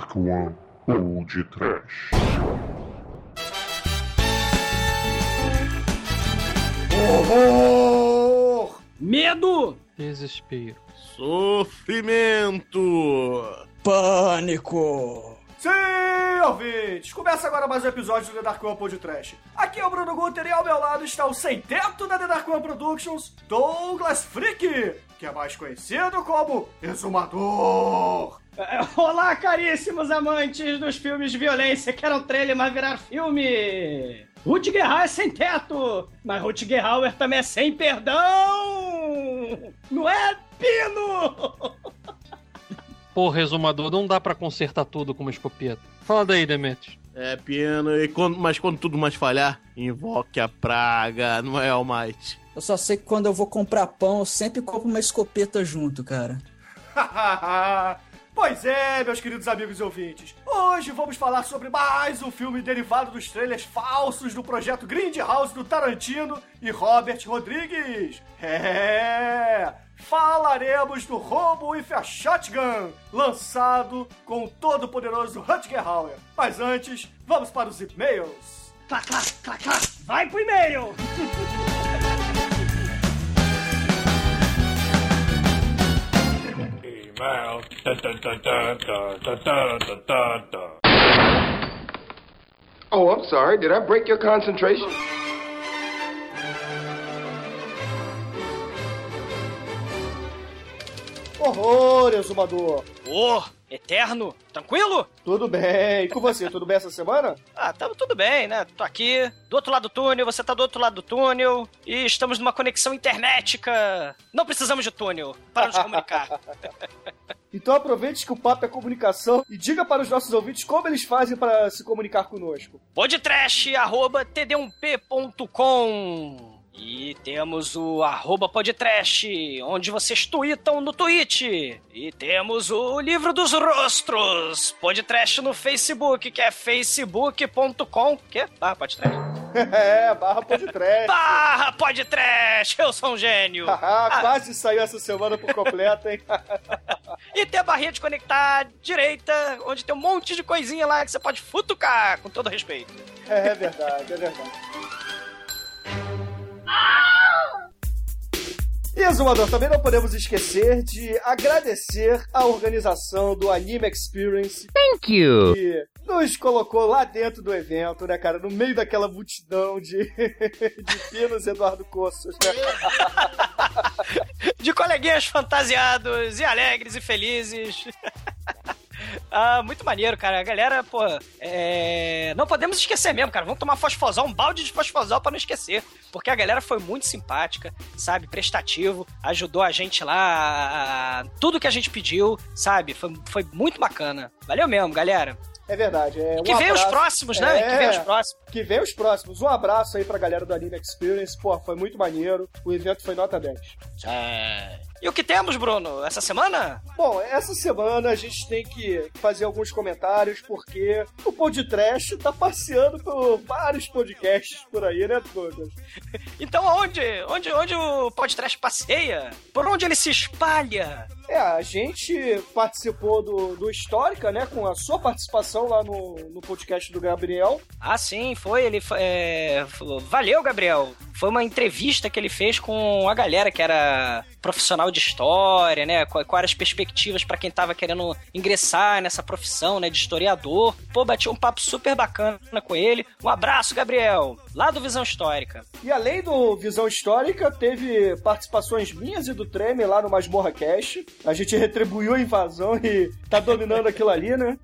Dark One ou de Trash. Horror! Medo! Desespero. Sofrimento! Pânico! Sim, ouvintes! Começa agora mais um episódio do The Dark One Podcast. Aqui é o Bruno Guter e ao meu lado está o sem-teto da The Dark One Productions, Douglas Freak, que é mais conhecido como Exumador. Olá, caríssimos amantes dos filmes de violência que eram trailer, mas virar filme! Rutger Hauer é sem teto, mas Rutger Hauer também é sem perdão! Não é, Pino? Pô, resumador, não dá pra consertar tudo com uma escopeta. Fala daí, Demetrius. É, Piano, e quando, mas quando tudo mais falhar, invoque a praga, não é Almighty. Eu só sei que quando eu vou comprar pão, eu sempre compro uma escopeta junto, cara. pois é, meus queridos amigos e ouvintes. Hoje vamos falar sobre mais um filme derivado dos trailers falsos do projeto Grindhouse do Tarantino e Robert Rodrigues. É! Falaremos do Roubo with a Shotgun, lançado com o todo-poderoso Rutger Hauer. Mas antes, vamos para os e-mails. Clá, clá, clá. Vai pro e-mail! Oh, I'm sorry. Did I break your concentration? Horror, exumador! Oh! Eterno, tranquilo? Tudo bem. E com você, tudo bem essa semana? Ah, tamo tudo bem, né? Tô aqui, do outro lado do túnel, você tá do outro lado do túnel, e estamos numa conexão internética. Não precisamos de túnel para nos comunicar. Então aproveite que o papo é comunicação e diga para os nossos ouvintes como eles fazem para se comunicar conosco. podtrash.td1p.com e temos o arroba podtrash, onde vocês tweetam no Twitch. E temos o livro dos rostros, podtrash no Facebook, que é facebook.com, que? Barra podtrash. é, barra podcast. Barra podtrash, eu sou um gênio. Ah, Quase saiu essa semana por completo, hein? E tem a barrinha de conectar direita, onde tem um monte de coisinha lá que você pode futucar, com todo respeito. é, é verdade, é verdade. E, Exumador, também não podemos esquecer de agradecer a organização do Anime Experience. Thank you. Que nos colocou lá dentro do evento, né, cara? No meio daquela multidão de, de pinos Eduardo Coços, né? De coleguinhas fantasiados e alegres e felizes. Ah, muito maneiro, cara. A galera, pô, é... não podemos esquecer mesmo, cara. Vamos tomar fosfosol, um balde de fosfosol pra não esquecer. Porque a galera foi muito simpática, sabe? Prestativo, ajudou a gente lá. Tudo que a gente pediu, sabe? Foi, foi muito bacana. Valeu mesmo, galera. É verdade. É, um que venham os próximos, né? É. Que venham os próximos. Que vem os próximos. Um abraço aí pra galera do Anime Experience. Pô, foi muito maneiro. O evento foi nota 10. E o que temos, Bruno, essa semana? Bom, essa semana a gente tem que fazer alguns comentários, porque o Pod Trash tá passeando por vários podcasts por aí, né, Douglas? Então aonde? Onde, onde o podcast passeia? Por onde ele se espalha? É, a gente participou do, do Histórica, né, com a sua participação lá no, no podcast do Gabriel. Ah, sim, foi. Ele é, falou, valeu, Gabriel. Foi uma entrevista que ele fez com a galera que era profissional de história, né? Quais eram as perspectivas pra quem tava querendo ingressar nessa profissão, né? De historiador. Pô, bati um papo super bacana com ele. Um abraço, Gabriel. Lá do Visão Histórica. E além do Visão Histórica, teve participações minhas e do Treme lá no Masmorra Cast. A gente retribuiu a invasão e tá dominando aquilo ali, né?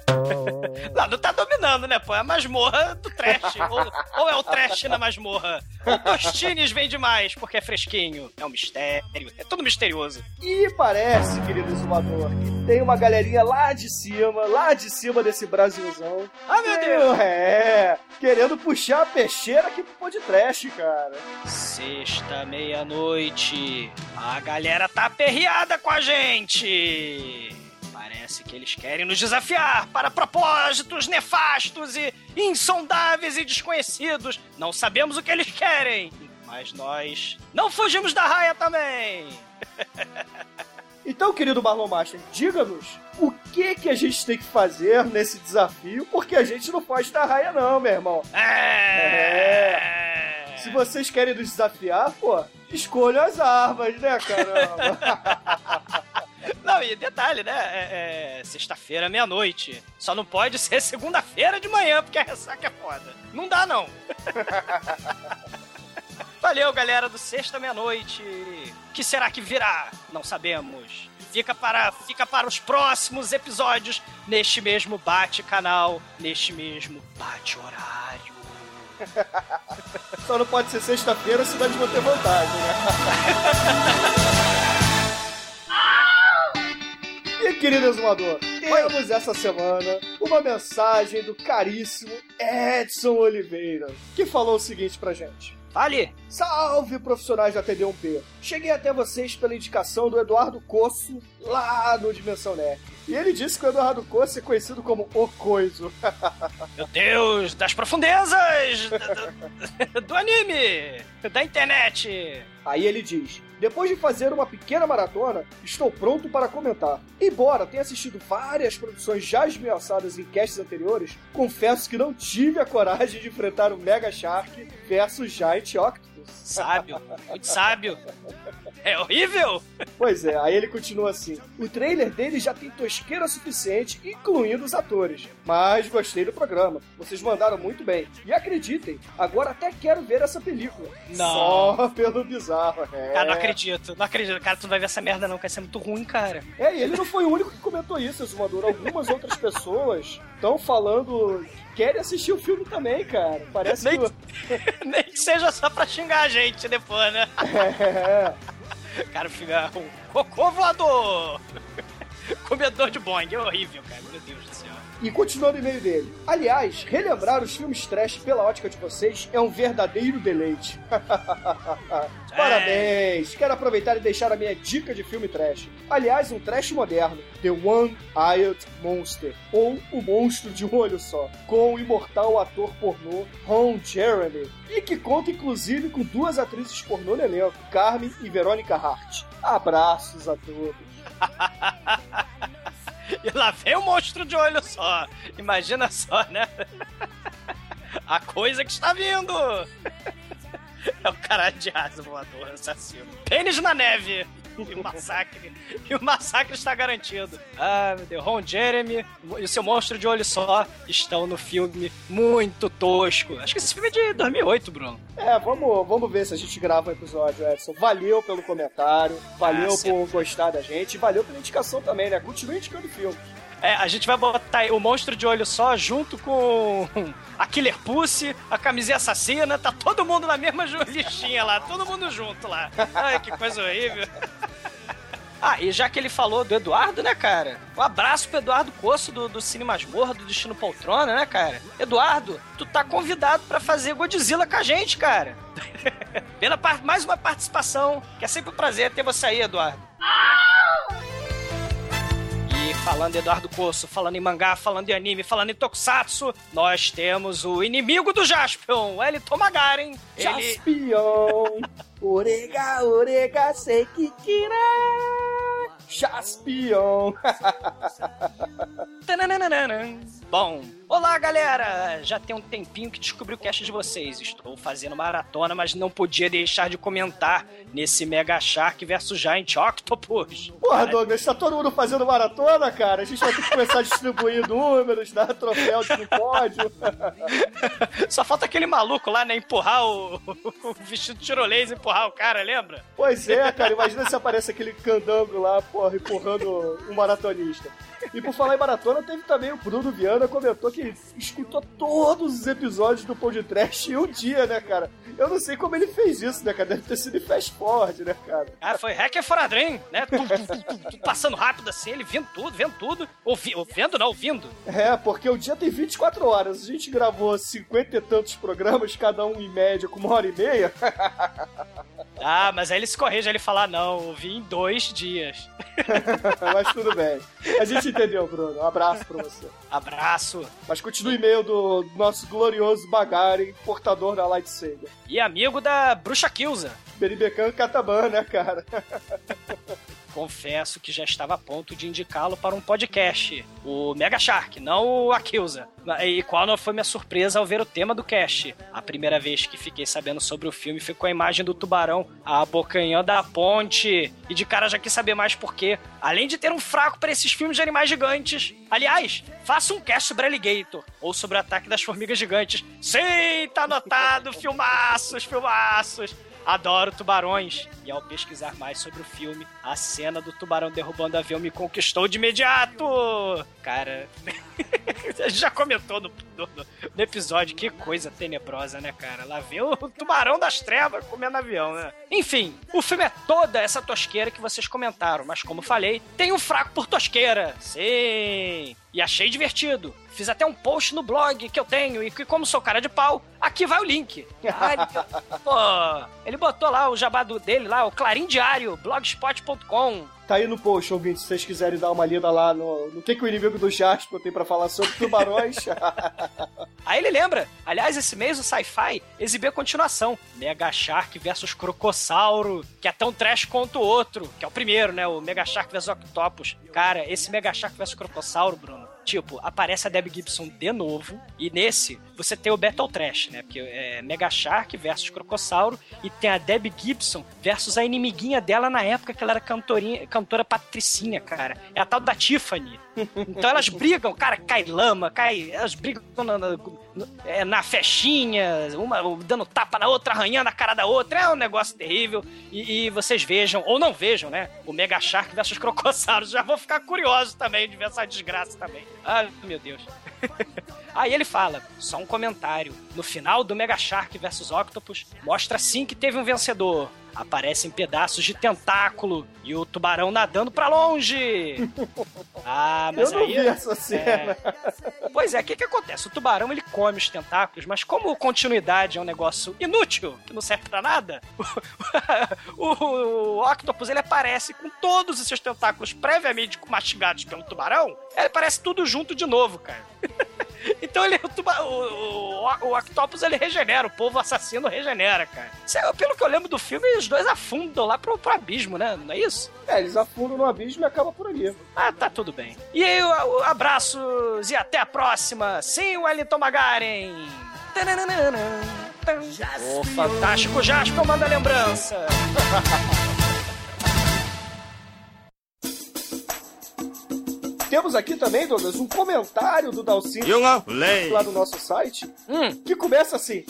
Lá não tá dominando, né, pô? É a masmorra do trash. ou, ou é o trash na masmorra. O Tostines vem demais, porque é fresquinho. É um mistério. É tudo misterioso. E parece, querido exumador, que tem uma galerinha lá de cima, lá de cima desse Brasilzão. Ah, meu Deus! É, querendo puxar a peixeira aqui pro podcast, cara. Sexta, meia-noite. A galera tá aperreada com a gente. Parece que eles querem nos desafiar para propósitos nefastos e insondáveis e desconhecidos. Não sabemos o que eles querem, mas nós não fugimos da raia também. Então, querido Marlon Master, diga-nos o que que a gente tem que fazer nesse desafio, porque a gente não pode dar raia não, meu irmão. É. Se vocês querem nos desafiar, pô, escolham as armas, né, caramba? Não, e detalhe, né? É, é sexta-feira, meia-noite. Só não pode ser segunda-feira de manhã, porque a ressaca é foda. Não dá, não. Valeu, galera do Sexta Meia-Noite. O que será que virá? Não sabemos. Fica para, fica para os próximos episódios neste mesmo bate-canal, neste mesmo bate-horário. Só não pode ser sexta-feira, senão eles vão ter vantagem, né? E querido exumador, temos essa semana uma mensagem do caríssimo Edson Oliveira, que falou o seguinte pra gente. Fale! Salve profissionais da TD1P! Cheguei até vocês pela indicação do Eduardo Coço lá no Dimensão Nerd. E ele disse que o Eduardo Coço é conhecido como O Coiso. Meu Deus, das profundezas do, do anime, da internet. Aí ele diz: Depois de fazer uma pequena maratona, estou pronto para comentar. Embora tenha assistido várias produções já esmiuçadas em casts anteriores, confesso que não tive a coragem de enfrentar o Mega Shark versus Giant Octopus. Sábio, muito sábio. É horrível? Pois é, aí ele continua assim: O trailer dele já tem tosqueira suficiente, incluindo os atores. Mas gostei do programa. Vocês mandaram muito bem. E acreditem, agora até quero ver essa película. Não. Só pelo bizarro. É. Cara, não acredito, não acredito. Cara, tu não vai ver essa merda não, que vai ser muito ruim, cara. É, e ele não foi o único que comentou isso, Exumador. Algumas outras pessoas estão falando querem assistir o filme também, cara. Parece Nem- que. Nem que seja só pra xingar a gente depois, né? É. Cara, o filme é um cocô voador. Comedor de boing, é horrível, cara. Meu Deus do céu. E continuando o e-mail dele. Aliás, relembrar os filmes trash pela ótica de vocês é um verdadeiro deleite. Parabéns! Quero aproveitar e deixar a minha dica de filme trash. Aliás, um trash moderno, The One-Eyed Monster, ou O Monstro de um Olho Só, com o imortal ator pornô Ron Jeremy, e que conta inclusive com duas atrizes pornô no elenco, Carmen e Verônica Hart. Abraços a todos. E lá vem o monstro de olho só. Imagina só, né? A coisa que está vindo. É o cara de asa voador, assassino. Pênis na neve. E o massacre. E o massacre está garantido. Ah, meu Deus. Ron Jeremy e o seu monstro de olho só estão no filme muito tosco. Acho que esse filme é de 2008, Bruno. É, vamos, vamos ver se a gente grava um episódio, Edson. Valeu pelo comentário, valeu Ah, por gostar da gente, e valeu pela indicação também, né? Continue indicando o filme. É, a gente vai botar o monstro de olho só junto com a Killer Pussy, a camisinha assassina, tá todo mundo na mesma listinha lá, todo mundo junto lá. Ai, que coisa horrível. Ah, e já que ele falou do Eduardo, né, cara? Um abraço pro Eduardo Coço do, do Cine Masmorra, do Destino Poltrona, né, cara? Eduardo, tu tá convidado pra fazer Godzilla com a gente, cara. Pela mais uma participação, que é sempre um prazer ter você aí, Eduardo. E falando em Eduardo Coço, falando em mangá, falando em anime, falando em tokusatsu, nós temos o inimigo do Jaspion, Elton Magaren. Ele... Jaspion! Orega, orega, sekikira! Jaspion! Bom, olá galera! Já tem um tempinho que descobri o cast de vocês. Estou fazendo maratona, mas não podia deixar de comentar nesse Mega Shark vs Giant Octopus. Porra, Douglas, tá todo mundo fazendo maratona, cara? A gente vai ter que começar a distribuir números, dar troféu de pódio. Só falta aquele maluco lá, né? Empurrar o, o vestido tirolês, empurrar o cara, lembra? Pois é, cara, imagina se aparece aquele candango lá, porra, empurrando um maratonista. E por falar em maratona, teve também o Bruno Viana, comentou que escutou todos os episódios do Pão de Trash em um dia, né, cara? Eu não sei como ele fez isso, né, cara? Deve ter sido em fast forward, né, cara? Ah, foi Hacker for a Dream, né? Tudo, tudo, tudo passando rápido assim, ele vendo tudo, vendo tudo. Ouvi, vendo não, ouvindo. É, porque o dia tem 24 horas. A gente gravou 50 e tantos programas, cada um em média com uma hora e meia. Ah, mas aí ele se corrige, ele fala, não, ouvi em dois dias. Mas tudo bem. A gente entendeu, Bruno. Um abraço pra você. Abraço. Mas continue e-mail do nosso glorioso Bagaren, portador da lightsaber. E amigo da Bruxa Kilza. Beribecan Cataban, né, cara? confesso que já estava a ponto de indicá-lo para um podcast, o Mega Shark, não o Akilza. E qual não foi minha surpresa ao ver o tema do cast? A primeira vez que fiquei sabendo sobre o filme foi com a imagem do tubarão abocanhando a ponte. E de cara já quis saber mais porque, além de ter um fraco para esses filmes de animais gigantes, aliás, faça um cast sobre Alligator ou sobre o ataque das formigas gigantes. Sim, tá anotado, filmaços, filmaços. Adoro tubarões. E ao pesquisar mais sobre o filme, a cena do tubarão derrubando o avião me conquistou de imediato. Cara, já comentou no, no, no, episódio que coisa tenebrosa, né, cara? Lá vê o tubarão das trevas comendo avião, né? Enfim, o filme é toda essa tosqueira que vocês comentaram, mas como falei, tem um fraco por tosqueira. Sim. E achei divertido. Fiz até um post no blog que eu tenho e que, como sou cara de pau, aqui vai o link. Pô, ele botou lá o jabado dele lá, o Clarim Diário, blogspot.com. Tá aí no post, ouvintes, se vocês quiserem dar uma lida lá no, no que, que o inimigo do Jasper tem para falar sobre tubarões. aí ele lembra, aliás, esse mês o Sci-Fi exibiu a continuação, Mega Shark versus Crocossauro, que é tão trash quanto o outro, que é o primeiro, né, o Mega Shark versus Octopus. Cara, esse Mega Shark versus Crocossauro, Bruno, tipo, aparece a Debbie Gibson de novo, e nesse você tem o Battle Trash, né? Porque é Mega Shark versus Crocossauro, e tem a Debbie Gibson versus a inimiguinha dela na época que ela era cantorinha, cantora patricinha, cara. É a tal da Tiffany. Então elas brigam, cara, cai lama, cai. Elas brigam na, na, na, na festinha, uma dando tapa na outra, arranhando a cara da outra. É um negócio terrível. E, e vocês vejam, ou não vejam, né? O Mega Shark versus Crocossauros. Já vou ficar curioso também de ver essa desgraça também. Ai, meu Deus. Aí ele fala, só um comentário. No final do Mega Shark vs Octopus, mostra sim que teve um vencedor. Aparecem pedaços de tentáculo e o tubarão nadando para longe. Ah, mas Eu não aí. vi essa cena. É... Pois é, o que, que acontece? O tubarão ele come os tentáculos, mas como continuidade é um negócio inútil, que não serve pra nada, o, o, o Octopus ele aparece com todos os seus tentáculos previamente mastigados pelo tubarão, ele aparece tudo junto de novo, cara. Então ele, o, tuba, o, o, o, Octopus ele regenera, o povo assassino regenera, cara. É, pelo que eu lembro do filme, os dois afundam lá pro, pro abismo, né? Não é isso? É, eles afundam no abismo e acaba por ali. Ah, tá tudo bem. E aí, o, abraços e até a próxima. Sim, Wellington Magaren. O fantástico Jasper manda lembrança. Temos aqui também, Douglas, um comentário do Dalcin lá no nosso site, hum. que começa assim: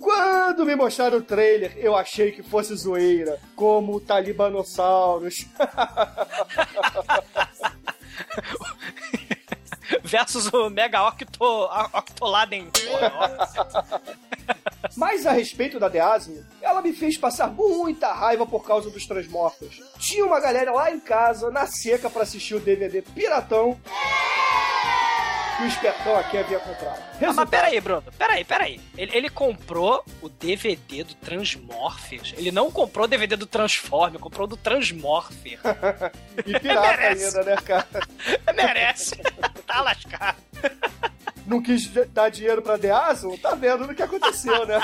Quando me mostraram o trailer, eu achei que fosse zoeira, como talibanossauros. Versus o Mega Octo, Octoladen. Mas a respeito da Deasme, ela me fez passar muita raiva por causa dos Transmorphers. Tinha uma galera lá em casa, na seca, para assistir o DVD Piratão. Que o espertão aqui havia comprado. Ah, mas peraí, Bruno, peraí, peraí. Ele, ele comprou o DVD do Transmorphers. Ele não comprou o DVD do Transformer, comprou do Transmorpher. e pirata ainda, né, cara? Merece. tá lascado não quis dar dinheiro pra Deazo, tá vendo o que aconteceu, né?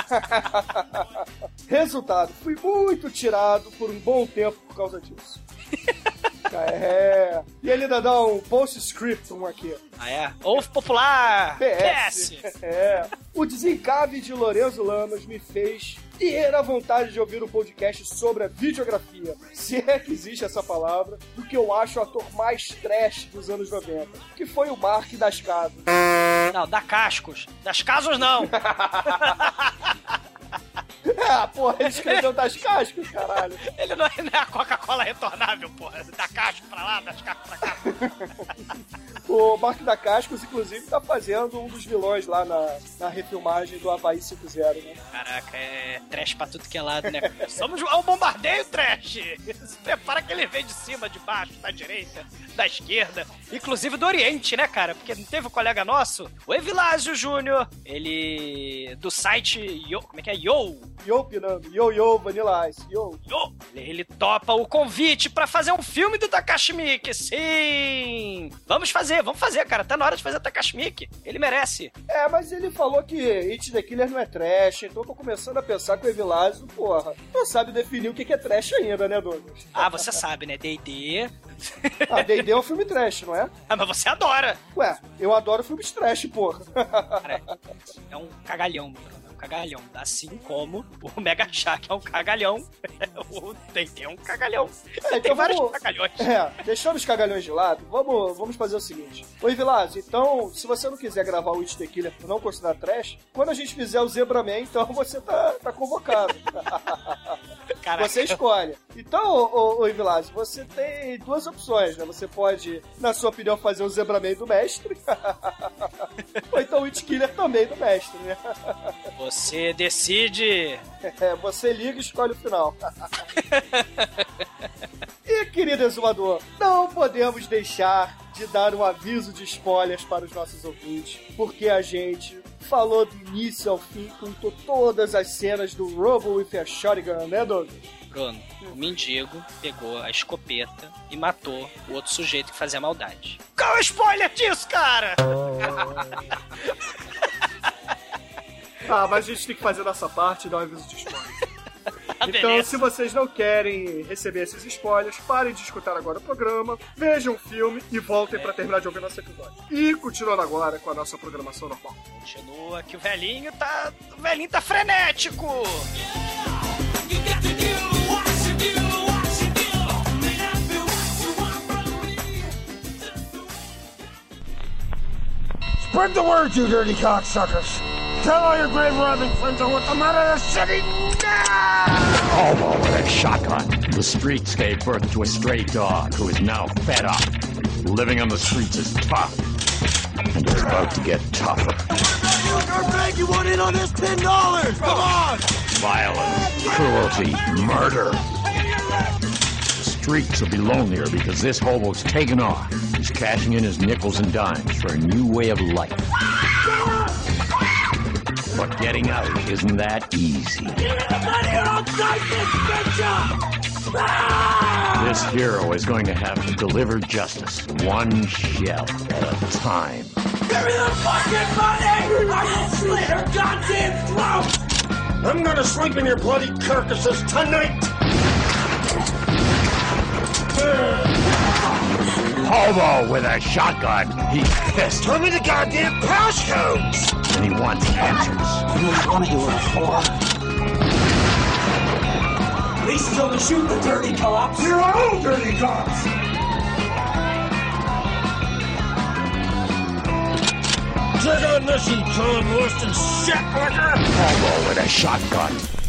Resultado, fui muito tirado por um bom tempo por causa disso. É. E ele ainda dá um postscriptum aqui. Ah, é? Ovo popular! PS. PS. É. O desencave de Lorenzo Lamas me fez ter a vontade de ouvir um podcast sobre a videografia, se é que existe essa palavra, do que eu acho o ator mais trash dos anos 90, que foi o Mark das Casas. Não, da Cascos. Das Casas não! É, porra, ele escreveu das cascos, caralho. Ele não é, não é a Coca-Cola retornável, porra. Da casco pra lá, das cascos pra cá. o Mark da Cascos, inclusive, tá fazendo um dos vilões lá na, na refilmagem do Havaí 5-0, né? Caraca, é trash pra tudo que é lado, né? Somos ao bombardeio trash! Se prepara que ele vem de cima, de baixo, da direita, da esquerda, inclusive do Oriente, né, cara? Porque não teve um colega nosso, o Evilásio Júnior, ele. do site Yo, como é que é? Yo! Yo Pinando, Yo Yo Vanilla Ice, Yo! Yo! Ele, ele topa o convite para fazer um filme do Takashi Miike, sim! Vamos fazer! Aí, vamos fazer, cara. Tá na hora de fazer Takashmiki. Ele merece. É, mas ele falou que It the Killer não é trash, então eu tô começando a pensar que o Evilásio, porra, não sabe definir o que é trash ainda, né, Douglas? Ah, você sabe, né? D&D. Ah, D&D é um filme trash, não é? Ah, mas você adora. Ué, eu adoro filmes trash, porra. Cara, é um cagalhão, Bruno. Cagalhão. Assim como o Mega Shark é um cagalhão. o D&D é um cagalhão. É, Tem então vários vamos- cagalhões. É, deixando os cagalhões de lado, vamos, vamos fazer o seguinte. Oi, Vilásio, então, se você não quiser gravar o It The Killer por não considerar trash, quando a gente fizer o Zebraman, então você tá, tá convocado. Caraca. Você escolhe. Então, ô, ô, ô Vilásio, você tem duas opções, né? Você pode, na sua opinião, fazer o Zebraman do mestre, ou então o It Killer também do mestre, né? Você decide. É, você liga e escolhe o final. e, querido exumador, não podemos deixar de dar um aviso de spoilers para os nossos ouvintes, porque a gente falou do início ao fim, contou todas as cenas do Robo with a Shotgun, né, Douglas? Bruno, o mendigo pegou a escopeta e matou o outro sujeito que fazia maldade. Qual é o spoiler disso, cara? Ah, mas a gente tem que fazer nossa parte e dar um aviso de spoiler. Então, beleza. se vocês não querem receber esses spoilers, parem de escutar agora o programa, vejam o filme e voltem pra terminar de ouvir nosso episódio. E continuando agora com a nossa programação normal. Continua que o velhinho tá. O velhinho tá frenético! Spread the word, you dirty cocksuckers! Tell all your grave robbing friends I want them out of the city now! Hobo with a shotgun. The streets gave birth to a stray dog who is now fed up. Living on the streets is tough. And it's about to get tougher. you want in on this ten dollars? Come on! Violence, cruelty, murder. The streets will be lonelier because this hobo's taken off. He's cashing in his nickels and dimes for a new way of life. But getting out isn't that easy. This hero is going to have to deliver justice, one shell at a time. Give me the fucking money! I will slit her goddamn throat! I'm gonna sleep in your bloody carcasses tonight! Hobo with a shotgun. He's pissed. Tell me the goddamn passcodes! and he wants answers. I don't you were a Please don't shoot the dirty cops. You're our own dirty cops. Sit on this, you John Weston shitlicker. I'm roll with a shotgun.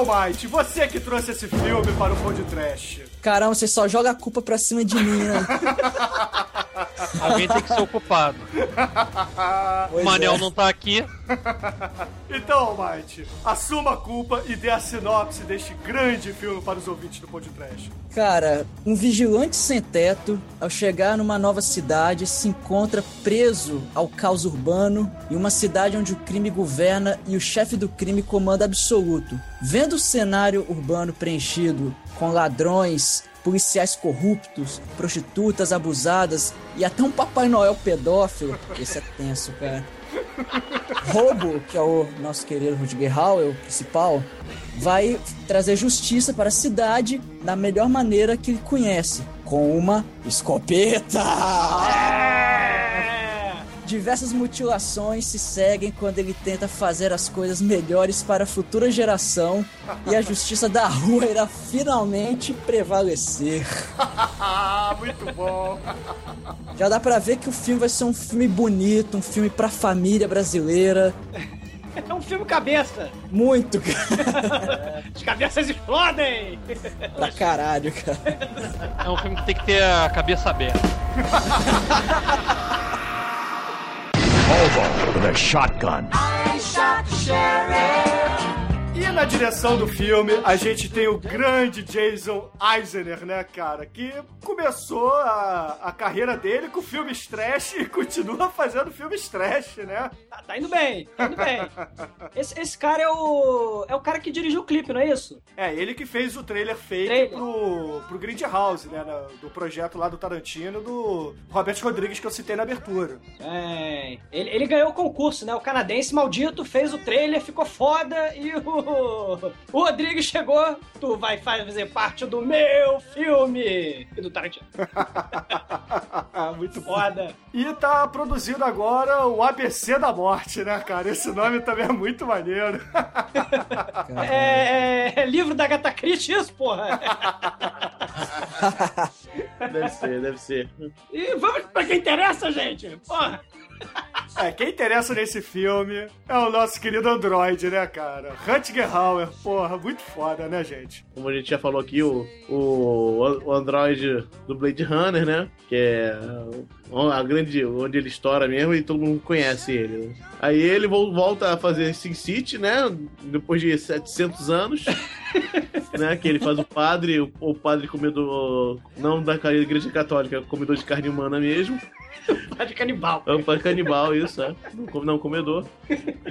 Almighty, você que trouxe esse filme para o Pão de Trash. Caramba, você só joga a culpa pra cima de mim, né? Alguém tem que ser ocupado. Pois O Manel é. não tá aqui. Então, Almighty, assuma a culpa e dê a sinopse deste grande filme para os ouvintes do Trash. Cara, um vigilante sem teto, ao chegar numa nova cidade, se encontra preso ao caos urbano em uma cidade onde o crime governa e o chefe do crime comanda absoluto. Vendo o cenário urbano preenchido com ladrões, policiais corruptos, prostitutas abusadas e até um Papai Noel pedófilo, esse é tenso, cara. Robo, que é o nosso querido Rutger Hauer, o principal, vai trazer justiça para a cidade da melhor maneira que ele conhece, com uma escopeta. Diversas mutilações se seguem quando ele tenta fazer as coisas melhores para a futura geração e a justiça da rua irá finalmente prevalecer. Muito bom. Já dá pra ver que o filme vai ser um filme bonito, um filme pra família brasileira. É um filme cabeça. Muito, cara. As cabeças explodem. Pra caralho, cara. É um filme que tem que ter a cabeça aberta. Hobo with a shotgun. E na direção do filme, a gente tem o grande Jason Eisner, né, cara? Que começou a, a carreira dele com filmes trash e continua fazendo filmes trash, né? Tá, tá indo bem, tá indo bem. Esse, esse cara é o. É o cara que dirigiu o clipe, não é isso? É, ele que fez o trailer fake Trailer. pro, pro Grindhouse, né? do projeto lá do Tarantino, do Robert Rodrigues, que eu citei na abertura. É. Ele, ele ganhou o concurso, né? O canadense maldito fez o trailer, ficou foda e o. O Rodrigues chegou. Tu vai fazer parte do meu filme! E do Tarantino. Muito. Foda. E tá produzindo agora o ABC da Morte, né, cara? Esse nome também é muito maneiro. É, é, é livro da Agatha Christie, isso, porra. Deve ser, deve ser. E vamos pra quem interessa, gente. Porra. É, quem interessa nesse filme é o nosso querido Android, né, cara? Rutger Hauer, porra, muito foda, né, gente? Como a gente já falou aqui, o, o, o Android do Blade Runner, né? Que é a grande. onde ele estoura mesmo e todo mundo conhece ele. né? Aí ele vol- volta a fazer Sin City, né? Depois de 700 anos. né? Que ele faz o padre, o, o padre comedor. Não da igreja católica, comedor de carne humana mesmo. Padre canibal. É um padre canibal, isso, é. Não, come- não comedor.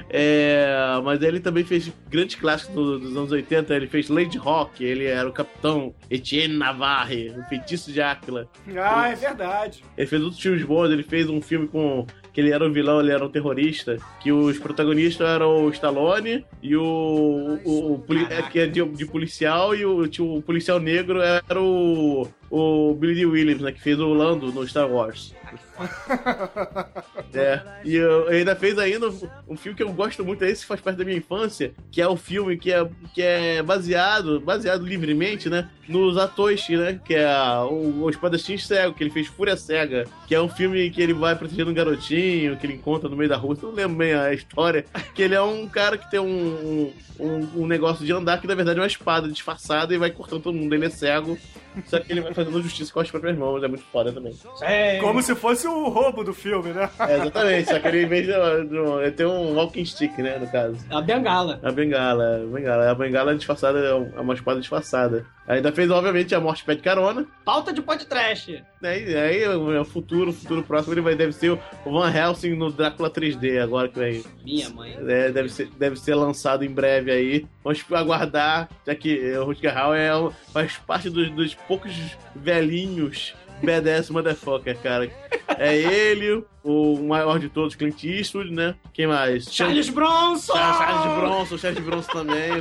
É, mas ele também fez grandes clássicos do- dos anos 80. Ele fez Lady Rock, ele era o capitão Etienne Navarre, o feitiço de Áquila. Ah, é verdade. Ele fez outros filmes bons, ele fez um filme com. que ele era um vilão, ele era um terrorista. Que os protagonistas eram o Stallone e o. o, o poli- é, que é de, de policial, e o, o policial negro era o. O Billy Williams, né? Que fez o Lando no Star Wars. É, e eu, ainda fez ainda um, um filme que eu gosto muito, esse faz parte da minha infância, que é o filme que é, que é baseado, baseado livremente, né, nos atores, né, que é o, o Espadachim Cego, que ele fez Fúria Cega, que é um filme que ele vai protegendo um garotinho, que ele encontra no meio da rua, eu não lembro bem a história, que ele é um cara que tem um, um, um negócio de andar que na verdade é uma espada disfarçada e vai cortando todo mundo, ele é cego, só que ele vai fazendo justiça com as próprias mãos, é muito foda também. É. Como se fosse o roubo do filme, né? É, exatamente, só que ele em vez de, de, ele tem um walking stick, né, no caso. A bengala. A bengala, a bengala. A bengala disfarçada é é uma espada disfarçada. Ainda fez, obviamente, a morte pede carona. Pauta de podcast. Né? E aí, o futuro, futuro próximo, ele vai, deve ser o Van Helsing no Drácula 3D, agora que vem. Minha mãe. É, deve, ser, deve ser lançado em breve aí. Vamos aguardar, já que o Rutger Hauer é, faz parte dos, dos poucos velhinhos BDS Motherfucker, cara. É ele, o maior de todos, Clint Eastwood, né? Quem mais? Charles Bronson! Charles, Charles Bronson, Charles Bronson também.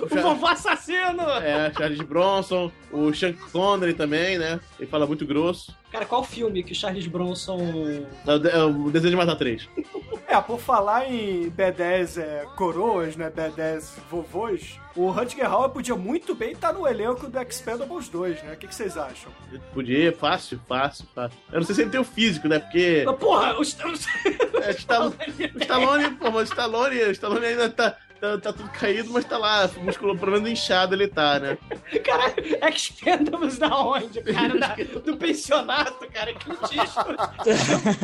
O vovô assassino! é, Charles Bronson, o Sean Connery também, né? Ele fala muito grosso. Cara, qual filme que o Charles Bronson. É o, é o Desejo de Matar 3. É, por falar em B10 é, coroas, né? B10 vovôs, o Rutger Hauer podia muito bem estar no elenco do Expendables 2, né? O que, que vocês acham? Podia, fácil, fácil, fácil. Eu não sei se ele tem o físico, né? Porque. Ah, Porra, os. os- É, Stallone, o Stallone, pô, mas o Stallone, o Stallone ainda tá, tá, tá tudo caído, mas tá lá, músculo, pelo menos inchado ele tá, né? Cara, Expendables da onde? Cara, da- do pensionato, cara. Clint Eastwood,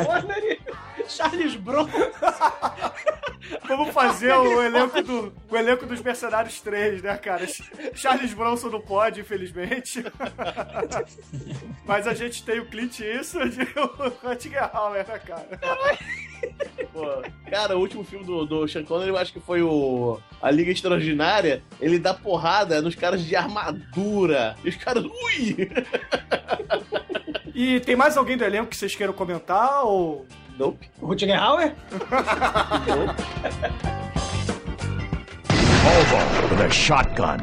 Connery, Charles Bronson. Vamos fazer o elenco, do, o elenco dos Mercenários 3, né, cara? Charles Bronson não pode, infelizmente. Mas a gente tem o Clint Eastwood e o Rutger Hauer, né, cara? Pô, cara, o último filme do, do Sean Connery, eu acho que foi o A Liga Extraordinária. Ele dá porrada nos caras de armadura. E os caras, ui! E tem mais alguém do elenco que vocês queiram comentar ou... Nope. Rutger Hauer? Volvo with a shotgun.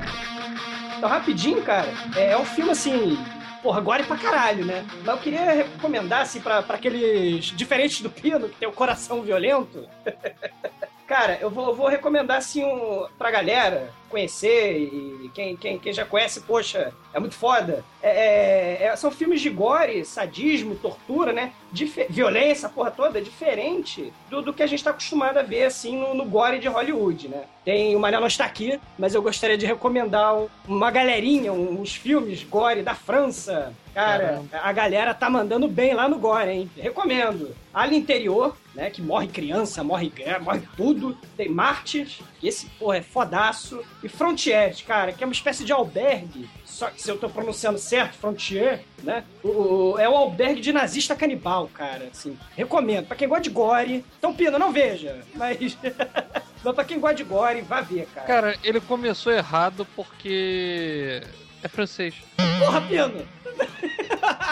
Então, rapidinho, cara, é, é um filme assim. Porra, gore pra caralho, né? Mas eu queria recomendar, assim, pra, pra aqueles diferentes do Pino, que tem o coração violento. Cara, eu vou, vou recomendar, assim, um, pra galera conhecer e quem, quem, quem já conhece, poxa, é muito foda. É, é- é- são filmes de gore, sadismo, tortura, né? Dife- violência, a porra toda, diferente do, do que a gente tá acostumado a ver, assim, no, no gore de Hollywood, né? Tem, o Manel não está aqui, mas eu gostaria de recomendar um- uma galerinha, uns filmes gore da França. Cara, a galera tá mandando bem lá no gore, hein? Recomendo. Alien Interior, né? Que morre criança, morre guerra, morre tudo. Tem Mártires, que esse, porra, é fodaço. e Frontiers, cara, que é uma espécie de albergue. Só que se eu tô pronunciando certo, Frontier, né? O, o- é o albergue de nazista canibal, cara. Assim, recomendo. Pra quem gosta de gore. Então, Pino, não veja. Mas. mas pra quem gosta de gore, vá ver, cara. Cara, ele começou errado porque é francês. Porra, Pino!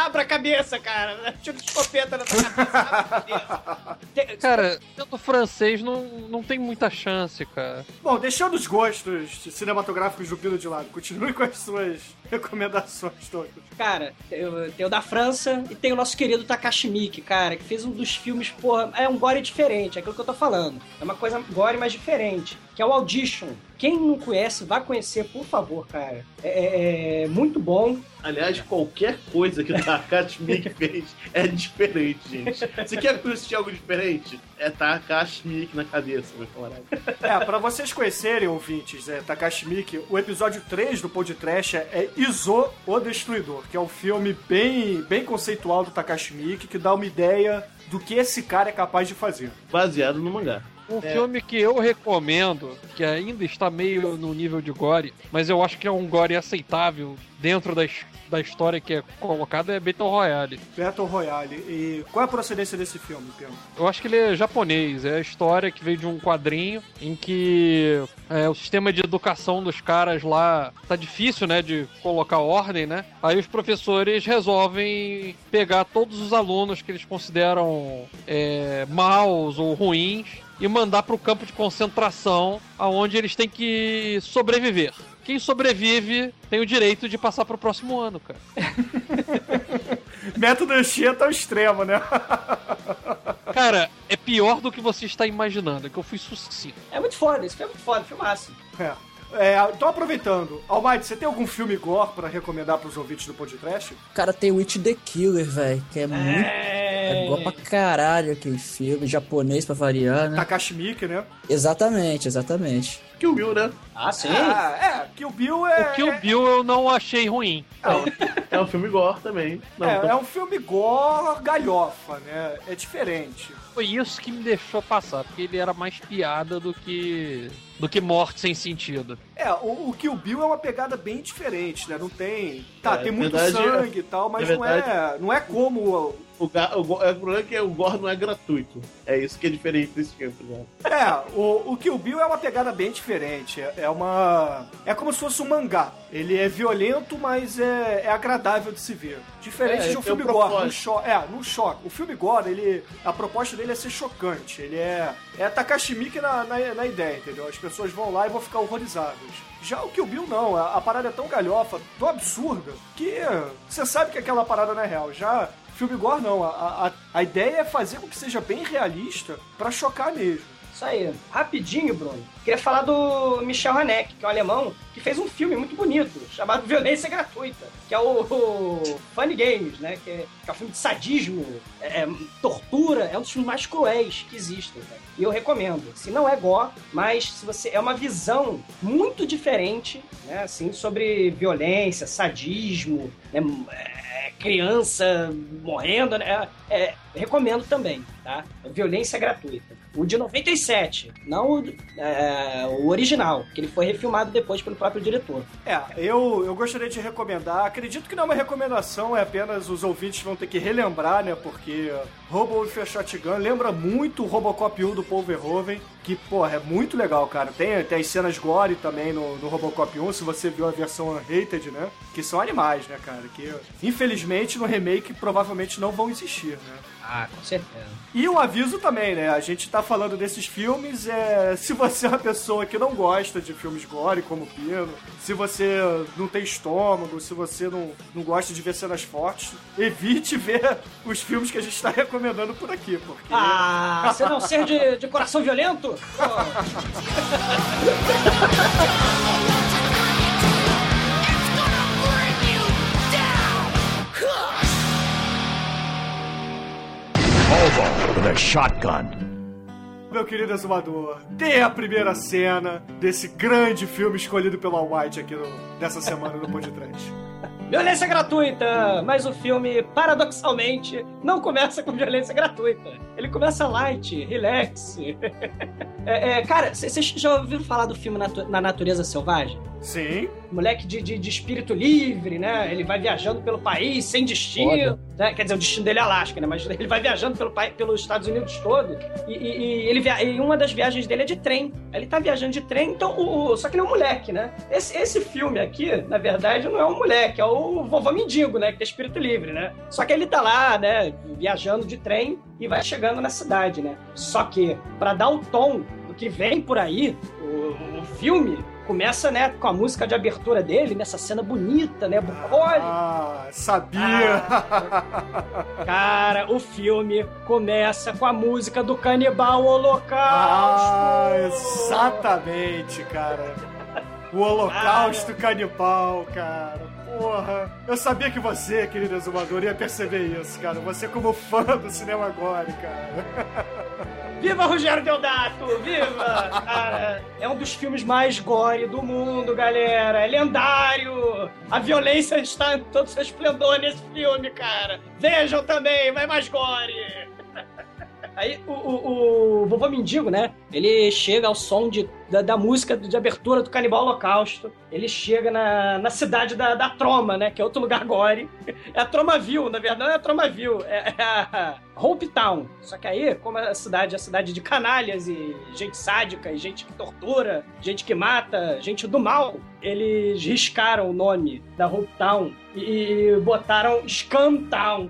Abra a cabeça, cara. Tira de escopeta na tua cabeça. A Cara, sendo francês não, não tem muita chance, cara. Bom, deixando os gostos cinematográficos do Pino de lado, continue com as suas recomendações todas. Cara, tem, o- tem o da França e tem o nosso querido Takashi Miike, cara, que fez um dos filmes, porra, é um gore diferente, é aquilo que eu tô falando. É uma coisa gore, mas diferente, que é o Audition. Quem não conhece, vá conhecer, por favor, cara. É, é- é muito bom. Aliás, qualquer coisa que o Takashi Miike fez é diferente, gente. Você quer assistir algo diferente? É Takashi Miike na cabeça, meu camarada. É, pra vocês conhecerem, ouvintes, é, Takashi Miike, o episódio 3 do podcast é Izo, o Destruidor, que é um filme bem, bem conceitual do Takashi Miike, que dá uma ideia do que esse cara é capaz de fazer. Baseado no mangá. Um É. filme que eu recomendo, que ainda está meio no nível de gore, mas eu acho que é um gore aceitável dentro da, da história que é colocada, é Battle Royale. Battle Royale. E qual é a procedência desse filme, Pino? Eu acho que ele é japonês, é a história que veio de um quadrinho em que é, o sistema de educação dos caras lá tá difícil, né, de colocar ordem, né? Aí os professores resolvem pegar todos os alunos que eles consideram é, maus ou ruins e mandar para o campo de concentração, aonde eles têm que sobreviver. Quem sobrevive tem o direito de passar para o próximo ano, cara. Método Anchieta ao extremo, né? Cara, é pior do que você está imaginando, é que eu fui sucinto. É muito foda, esse filme é muito foda, filmaço. É. É, então aproveitando, Almighty, você tem algum filme gore pra recomendar pros ouvintes do podcast? Cara, tem Witch the Killer, velho, que é muito. É igual pra caralho aquele filme, japonês pra variar, né? Takashi Miike, né? Exatamente, exatamente. Kill Bill, né? Ah, sim. Ah, é, Kill Bill é... O Kill Bill eu não achei ruim. É um filme gore também. Não, é, então- é um filme gore galhofa, né? É diferente. Foi isso que me deixou passar, porque ele era mais piada do que do que morte sem sentido. É, o, o Kill Bill é uma pegada bem diferente, né? Não tem... Tá, É, tem muito verdade, sangue e tal, mas não, verdade- é, não é como... O, é, o problema é que o gore não é gratuito. É isso que é diferente desse filme, ligado? É, o, o Kill Bill é uma pegada bem diferente. É, é uma... É como se fosse um mangá. Ele é violento, mas é, é agradável de se ver. Diferente É, de um um filme gore. Não propósito. cho é, não choca. O filme gore, ele, a proposta dele é ser chocante. Ele é, é Takashi Miike na, na, na ideia, entendeu? As pessoas vão lá e vão ficar horrorizadas. Já o Kill Bill não, a, a parada é tão galhofa, tão absurda, que você sabe que aquela parada não é real. Já filme gore não, a, a, a ideia é fazer com que seja bem realista pra chocar mesmo. Isso aí. Rapidinho, Bruno. Queria falar do Michel Haneke, que é um alemão, que fez um filme muito bonito, chamado Violência Gratuita, que é o, o Funny Games, né? Que é, que é um filme de sadismo, é, é, tortura, é um dos filmes mais cruéis que existem, né? E eu recomendo. Se não é gore, mas se você é uma visão muito diferente, né? Assim, sobre violência, sadismo, né? é, criança morrendo, né? É, recomendo também, tá? Violência gratuita. O de 97, não o, é, o original, que ele foi refilmado depois pelo próprio diretor. É, eu, eu gostaria de recomendar. Acredito que não é uma recomendação, é apenas os ouvintes vão ter que relembrar, né? Porque Robo with a Shotgun lembra muito o Robocop 1 do Paul Verhoeven, que, porra, é muito legal, cara. Tem, tem as cenas gore também no, no Robocop 1, se você viu a versão unrated, né? Que são animais, né, cara? Que, infelizmente, no remake provavelmente não vão existir, né? Ah, com certeza. E um aviso também, né? A gente tá falando desses filmes, é... se você é uma pessoa que não gosta de filmes gore, como o Pino, se você não tem estômago, se você não, não gosta de ver cenas fortes, evite ver os filmes que a gente tá recomendando por aqui, porque... Ah, você não ser de, de coração violento? Hobo with a shotgun. Meu querido exumador, dê a primeira cena desse grande filme escolhido pelo All White aqui no, dessa semana no Podcast. Violência gratuita! Mas o filme, paradoxalmente, não começa com violência gratuita. Ele começa light, relax. é, é, cara, vocês já ouviram falar do filme Natu Na Natureza Selvagem? Sim. Moleque de, de, de, espírito livre, né? Ele vai viajando pelo país sem destino. Né? Quer dizer, o destino dele é Alasca, né? Mas ele vai viajando pelo, pelos Estados Unidos todo. E, e, e ele via... e uma das viagens dele é de trem. Ele tá viajando de trem, então. O, o... Só que ele é um moleque, né? Esse, esse filme aqui, na verdade, não é um moleque, é o vovô mendigo, né? Que tem espírito livre, né? Só que ele tá lá, né? Viajando de trem e vai chegando na cidade, né? Só que, para dar o tom do que vem por aí, o, o filme começa, né, com a música de abertura dele, nessa cena bonita, né, bucólica. Ah, sabia! Ah, cara, o filme começa com a música do canibal holocausto. Ah, exatamente, cara. O holocausto ah, canibal, cara. Porra, eu sabia que você, querido exumador, ia perceber isso, cara. Você como fã do cinema agora, cara. Viva Rogério Deodato! Viva! Cara, é um dos filmes mais gore do mundo, galera. É lendário! A violência está em todo seu esplendor nesse filme, cara. Vejam também, vai mais gore! Aí o, o, o vovô mendigo, né? Ele chega ao som de, da, da, música de abertura do Canibal Holocausto. Ele chega na, na cidade da, da Troma, né? Que é outro lugar gore. É a Tromaville, na verdade não é a Tromaville, é, é a Hope Town. Só que aí, como a cidade é a cidade de canalhas e gente sádica, e gente que tortura, gente que mata, gente do mal, eles riscaram o nome da Hope Town e, e botaram Scam Town.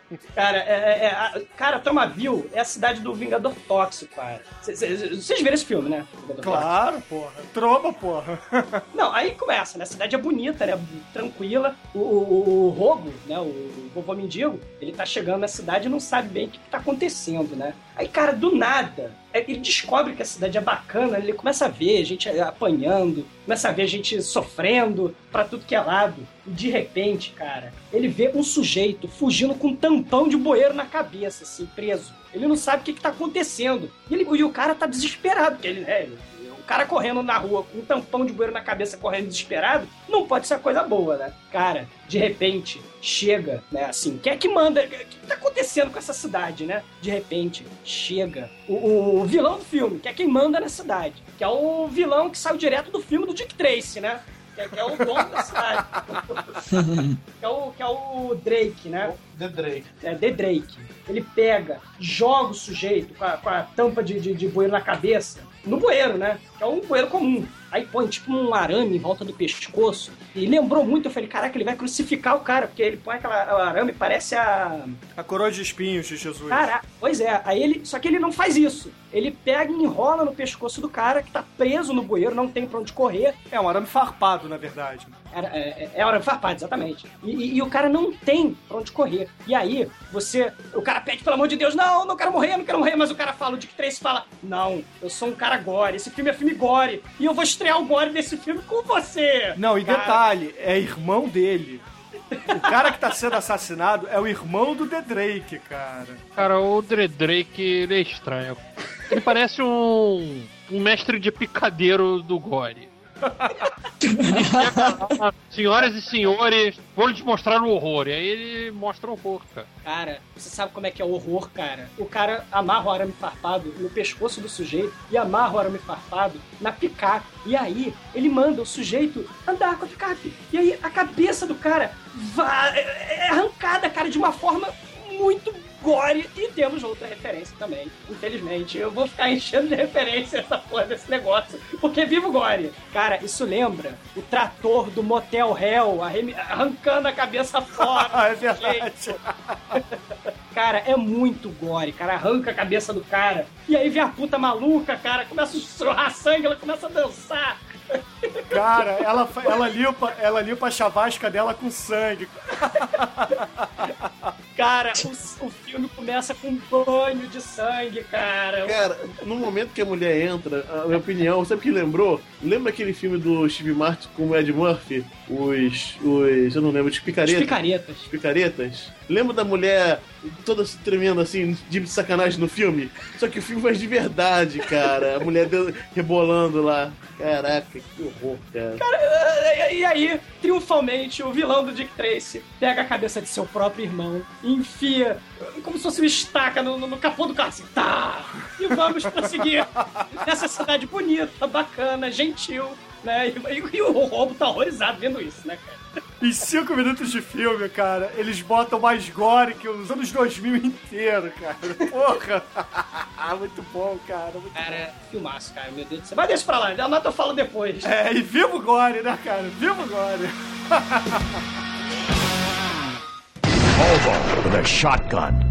cara, é, é, é, a, cara, Tromaville é a cidade do Vingador Tóxico, cara. Vocês viram esse filme, né? claro, Tóxico. porra. Troma, porra. Não, aí começa, né? A cidade é bonita, né? Tranquila. O, o, o Robo, né? O vovô mendigo, ele tá chegando na cidade e não sabe bem o que, que tá acontecendo, né? Aí, cara, do nada, é, ele descobre que a cidade é bacana, ele começa a ver gente apanhando, começa a ver gente sofrendo para tudo que é lado. E de repente, cara, ele vê um sujeito fugindo com um tampão de bueiro na cabeça, assim, preso. Ele não sabe o que, que tá acontecendo. E, ele, e o cara tá desesperado, porque ele, né, o cara correndo na rua com um tampão de bueiro na cabeça, correndo desesperado, não pode ser coisa boa, né? Cara, de repente, chega, né, assim, quem é que manda? O que tá acontecendo com essa cidade, né? De repente, chega o, o vilão do filme, que é quem manda na cidade, que é o vilão que saiu direto do filme do Dick Tracy, né? Que é, que é o dono da cidade. que, é o, que é o Drake, né? The Drake. É, The Drake. Ele pega, joga o sujeito com a, com a tampa de, de, de bueiro na cabeça, no bueiro, né? Que é um bueiro comum. Aí põe tipo um arame em volta do pescoço. E lembrou muito, eu falei, caraca, ele vai crucificar o cara, porque ele põe aquela arame, parece a. A coroa de espinhos de Jesus. Caraca, pois é. Aí ele. Só que ele não faz isso. Ele pega e enrola no pescoço do cara que tá preso no bueiro, não tem pra onde correr. É um arame farpado, na verdade. É, é, é arame farpado, exatamente. E, e, e, o cara não tem pra onde correr. E aí, você. O cara pede, pelo amor de Deus, não, não quero morrer, não quero morrer. Mas o cara fala, o Dick Tracy fala, não, eu sou um cara gore, esse filme é filme gore. E eu vou estrear o gore desse filme com você. Não, e cara. detalhe, é irmão dele. O cara que tá sendo assassinado é o irmão do The Drake, cara. Cara, o The Drake, ele é estranho. Ele parece um, um mestre de picadeiro do gore. Senhoras e senhores, vou lhes mostrar o horror. E aí ele mostra o horror, cara. Cara, você sabe como é que é o horror, cara? O cara amarra o arame farpado no pescoço do sujeito e amarra o arame farpado na picape. E aí ele manda o sujeito andar com a picape. E aí a cabeça do cara vai, é arrancada, cara, de uma forma muito gore e temos outra referência também. Infelizmente, eu vou ficar enchendo de referência essa porra desse negócio, porque vivo gore. Cara, isso lembra o trator do Motel Hell arrancando a cabeça fora. é verdade. cara, é muito gore, cara. Arranca a cabeça do cara. E aí vem a puta maluca, cara, começa a estourar sangue, ela começa a dançar. Cara, ela, ela, limpa, ela limpa a chavasca dela com sangue. Cara, o, o filme começa com um banho de sangue, cara. Cara, no momento que a mulher entra, a minha opinião, sabe o que lembrou? Lembra aquele filme do Steve Martin com o Ed Murphy? Os. os eu não lembro, os Os picaretas. picaretas. Os picaretas? Lembra da mulher toda se tremendo assim, de sacanagem no filme? Só que o filme faz de verdade, cara. A mulher deu- rebolando lá. Caraca, que horror, cara. E, e aí, triunfalmente, o vilão do Dick Tracy pega a cabeça de seu próprio irmão e enfia como se fosse uma estaca no, no- capô do carro, assim, tá! E vamos prosseguir nessa cidade bonita, bacana, gentil, né? E, e- e o roubo tá horrorizado vendo isso, né, cara? Em cinco minutos de filme, cara, eles botam mais gore que os anos 2000 inteiro, cara. Porra! muito bom, cara. Muito Cara, filmaço, cara, meu Deus do céu. Mas deixa pra lá, a nota eu falo depois. É, e viva o gore, né, cara? Viva o gore. With a shotgun.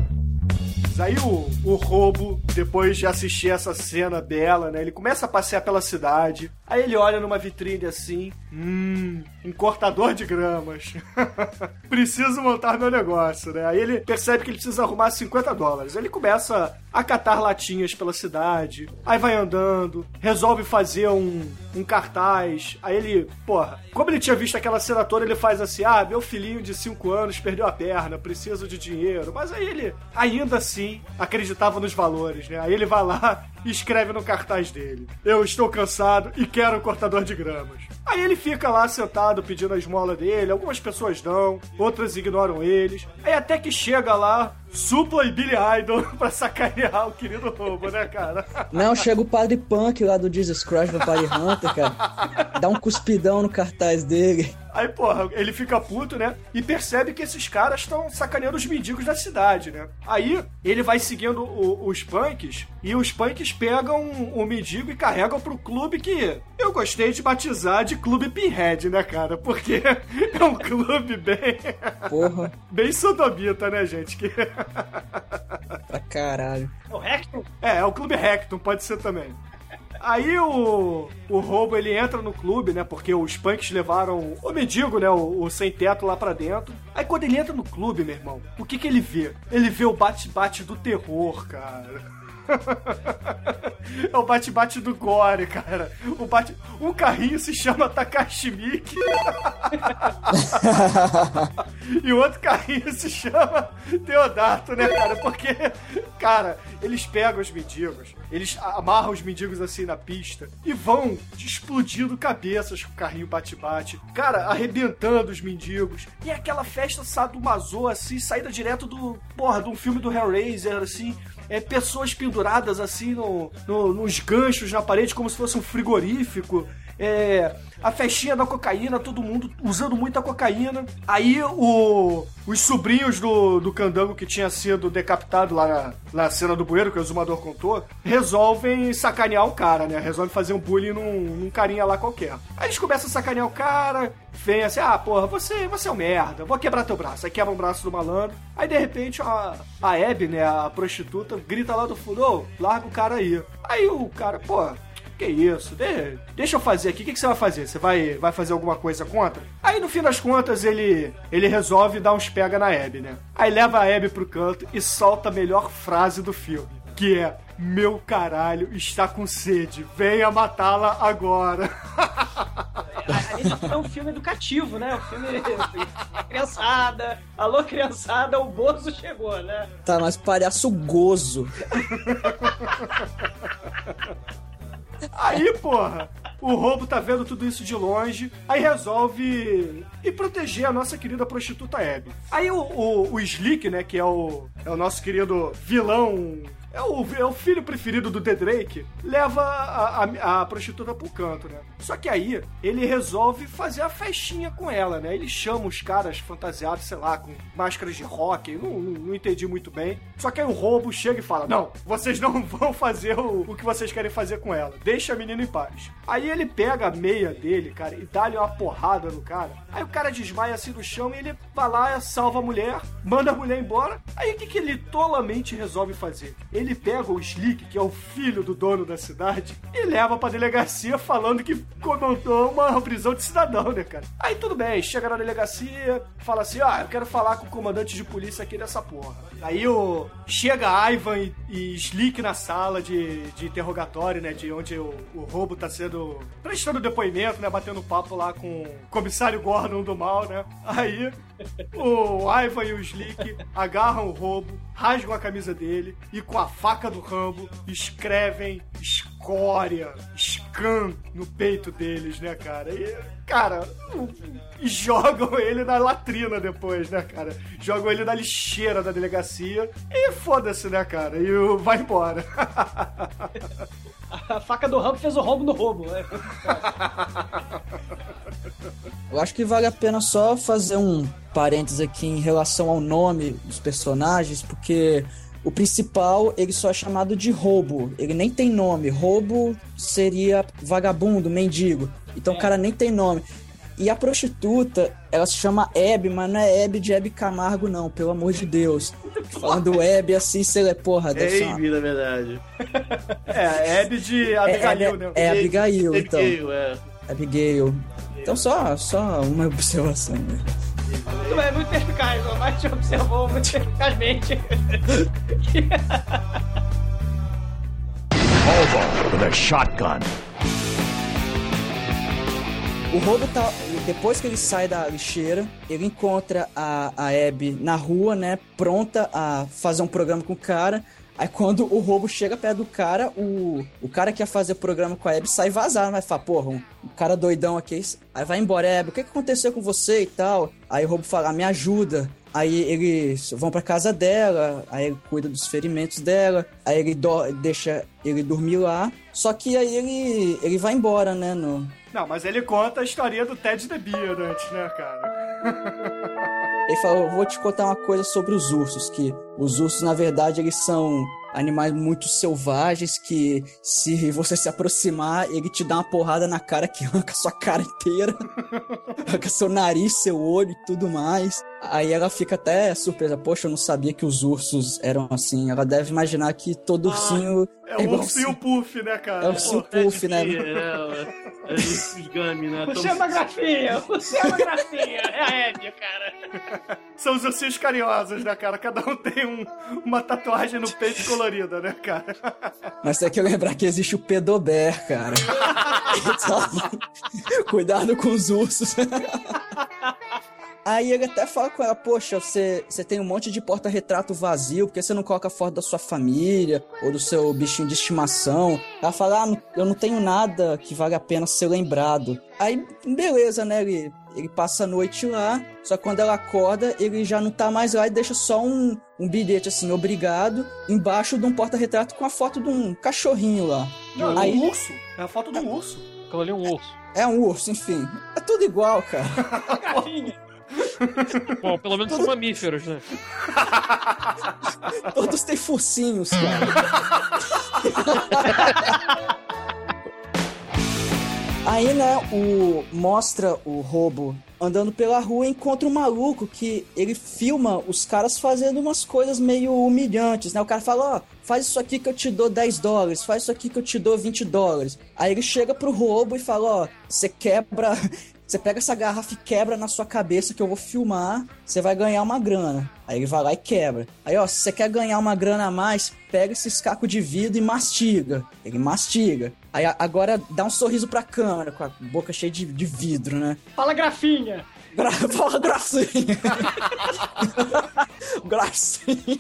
Aí o, o roubo, depois de assistir essa cena dela, né? Ele começa a passear pela cidade. Aí ele olha numa vitrine assim. Hum, um cortador de gramas. Preciso montar meu negócio, né? Aí ele percebe que ele precisa arrumar 50 dólares. Ele começa a catar latinhas pela cidade. Aí vai andando, resolve fazer um, um cartaz. Aí ele, porra, como ele tinha visto aquela cena toda, ele faz assim: ah, meu filhinho de 5 anos perdeu a perna, preciso de dinheiro. Mas aí ele, ainda assim, acreditava nos valores, né? Aí ele vai lá e escreve no cartaz dele: Eu estou cansado e quero um cortador de gramas. Aí ele fica lá sentado pedindo a esmola dele, algumas pessoas dão, outras ignoram eles. Aí até que chega lá Supla e Billy Idol pra sacanear o querido roubo, né, cara? Não, chega o Padre Punk lá do Jesus Christ Vampire Hunter, cara. Dá um cuspidão no cartaz dele. Aí, porra, ele fica puto, né? E percebe que esses caras estão sacaneando os mendigos da cidade, né? Aí ele vai seguindo o- os punks e os punks pegam o mendigo e carregam pro clube que eu gostei de batizar de Clube Pinhead, né, cara? Porque é um clube bem. Porra, bem sodomita, né, gente? Que... pra caralho. O Rectum? É, é o Clube Rectum, pode ser também. Aí o, o roubo ele entra no clube, né? Porque os punks levaram o mendigo, né? O, o sem teto lá pra dentro. Aí quando ele entra no clube, meu irmão, o que que ele vê? Ele vê o bate-bate do terror, cara. É o bate-bate do gore, cara. O bate... Um carrinho se chama Takashi Miike. e o outro carrinho se chama Teodato, né, cara? Porque, cara, eles pegam os mendigos, eles amarram os mendigos assim na pista e vão explodindo cabeças com o carrinho bate-bate. Cara, arrebentando os mendigos. E é aquela festa sadomaso, assim, saída direto do, porra, de um filme do Hellraiser, assim é, pessoas penduradas assim no, no- nos ganchos na parede, como se fosse um frigorífico. É, a festinha da cocaína, todo mundo usando muita cocaína. Aí o, os sobrinhos do, do candango que tinha sido decapitado lá na, na cena do bueiro, que o exumador contou, resolvem sacanear o cara, né? Resolvem fazer um bullying num, num carinha lá qualquer. Aí eles começam a sacanear o cara, vem assim, ah, porra, você, você é um merda, vou quebrar teu braço. Aí quebra um braço do malandro. Aí de repente a, a Abby, né, a prostituta, grita lá do fundo, ô, larga o cara aí. Aí o cara, pô, que isso? De- deixa eu fazer aqui. O que, que você vai fazer? Você vai, vai fazer alguma coisa contra? Aí, no fim das contas, ele, ele resolve dar uns pega na Abby, né? Aí leva a Abby pro canto e solta a melhor frase do filme, que é... Meu caralho está com sede. Venha matá-la agora. Esse é um filme educativo, né? Um filme. Criançada. Alô, criançada, o Bozo chegou, né? Tá, mas palhaço gozo. Aí, porra, o roubo tá vendo tudo isso de longe, aí resolve ir proteger a nossa querida prostituta Abby. Aí o, o, o Slick, né, que é o, é o nosso querido vilão. É o, é o filho preferido do The Drake, leva a, a, a prostituta pro canto, né? Só que aí ele resolve fazer a festinha com ela, né? Ele chama os caras fantasiados, sei lá, com máscaras de rock, não, não, não entendi muito bem. Só que aí o roubo chega e fala: Não, vocês não vão fazer o, o que vocês querem fazer com ela. Deixa a menina em paz. Aí ele pega a meia dele, cara, e dá-lhe uma porrada no cara. Aí o cara desmaia assim no chão e ele vai lá, salva a mulher, manda a mulher embora. Aí o que, que ele tolamente resolve fazer? Ele pega o Slick, que é o filho do dono da cidade, e leva pra delegacia falando que comandou uma prisão de cidadão, né, cara? Aí tudo bem, chega na delegacia, fala assim: ah, eu quero falar com o comandante de polícia aqui dessa porra. Aí o. Chega Ivan e, e Slick na sala de, de interrogatório, né? De onde o, o roubo tá sendo. prestando depoimento, né? Batendo papo lá com o comissário Gordon do mal, né? Aí o Ivan e o Slick agarram o roubo, rasgam a camisa dele e com a faca do Rambo escrevem escória, scan no peito deles, né, cara? E, cara, e jogam ele na latrina depois, né, cara? Jogam ele na lixeira da delegacia e foda-se, né, cara? E o- vai embora. A faca do Rambo fez o rombo no roubo. né? Eu acho que vale a pena só fazer um parênteses aqui em relação ao nome dos personagens, porque o principal ele só é chamado de roubo. Ele nem tem nome. Roubo seria vagabundo, mendigo. Então o cara nem tem nome. E a prostituta, ela se chama Hebe, mas não é Hebe de Hebe Camargo, não, pelo amor de Deus. Falando Hebe assim, você é porra, deve ser uma- na verdade. É, Hebe de Abigail, né? É Abigail, então. Abigail, é. Abigail. Então só, só uma observação. né? Muito bem, muito perspicaz, o Mike observou muito perspicazmente. Hobo with a shotgun. O roubo tá. Depois que ele sai da lixeira, ele encontra a, a Abby na rua, né? Pronta a fazer um programa com o cara. Aí quando o roubo chega perto do cara, o, o cara que ia fazer programa com a Abby sai vazar, vai falar, porra, um, um cara doidão aqui. Aí vai embora, Abby, o que, que aconteceu com você e tal? Aí o roubo fala, "Ah, me ajuda. Aí eles vão pra casa dela, aí ele cuida dos ferimentos dela, aí ele do- deixa ele dormir lá. Só que aí ele, ele vai embora, né? No, Não, mas ele conta a historinha do Ted the Beard antes, né, cara? Ele falou, eu vou te contar uma coisa sobre os ursos, que os ursos, na verdade, eles são animais muito selvagens, que se você se aproximar, ele te dá uma porrada na cara que arranca sua cara inteira, arranca seu nariz, seu olho e tudo mais. Aí ela fica até surpresa, poxa, eu não sabia que os ursos eram assim. Ela deve imaginar que todo ursinho É o igual urso e o Puff, né, cara? É o ursinho puff, né? É, é, os Gummy, né? O Xenografia, o Xenografia. É a Hebe, cara. São os ursinhos carinhosos, né, cara? Cada um tem um- uma tatuagem no peito colorida, né, cara? Mas tem que lembrar que existe o pedober, cara. Então, cuidado com os ursos. Aí ele até fala com ela, poxa, você, você tem um monte de porta-retrato vazio, por que você não coloca a foto da sua família ou do seu bichinho de estimação? Ela fala, ah, eu não tenho nada que vale a pena ser lembrado. Aí, beleza, né, ele, ele passa a noite lá, só que quando ela acorda, ele já não tá mais lá e deixa só um, um bilhete assim, obrigado, embaixo de um porta-retrato com a foto de um cachorrinho lá. Não, Aí- um urso. É a foto do urso. Aquilo ali é um urso. É um urso, enfim. É tudo igual, cara. Bom, pelo menos são mamíferos, né? Todos têm focinhos, cara. Aí, né, o mostra o roubo andando pela rua e encontra um maluco que ele filma os caras fazendo umas coisas meio humilhantes, né? O cara fala, ó, faz isso aqui que eu te dou 10 dólares, faz isso aqui que eu te dou 20 dólares. Aí ele chega pro roubo e fala, ó, você quebra, você pega essa garrafa e quebra na sua cabeça que eu vou filmar, você vai ganhar uma grana. Aí ele vai lá e quebra. Aí, ó, se você quer ganhar uma grana a mais, pega esses cacos de vidro e mastiga. Ele mastiga. Aí agora dá um sorriso pra câmera, com a boca cheia de, de vidro, né? Fala grafinha. Gra fala gracinha. gracinha.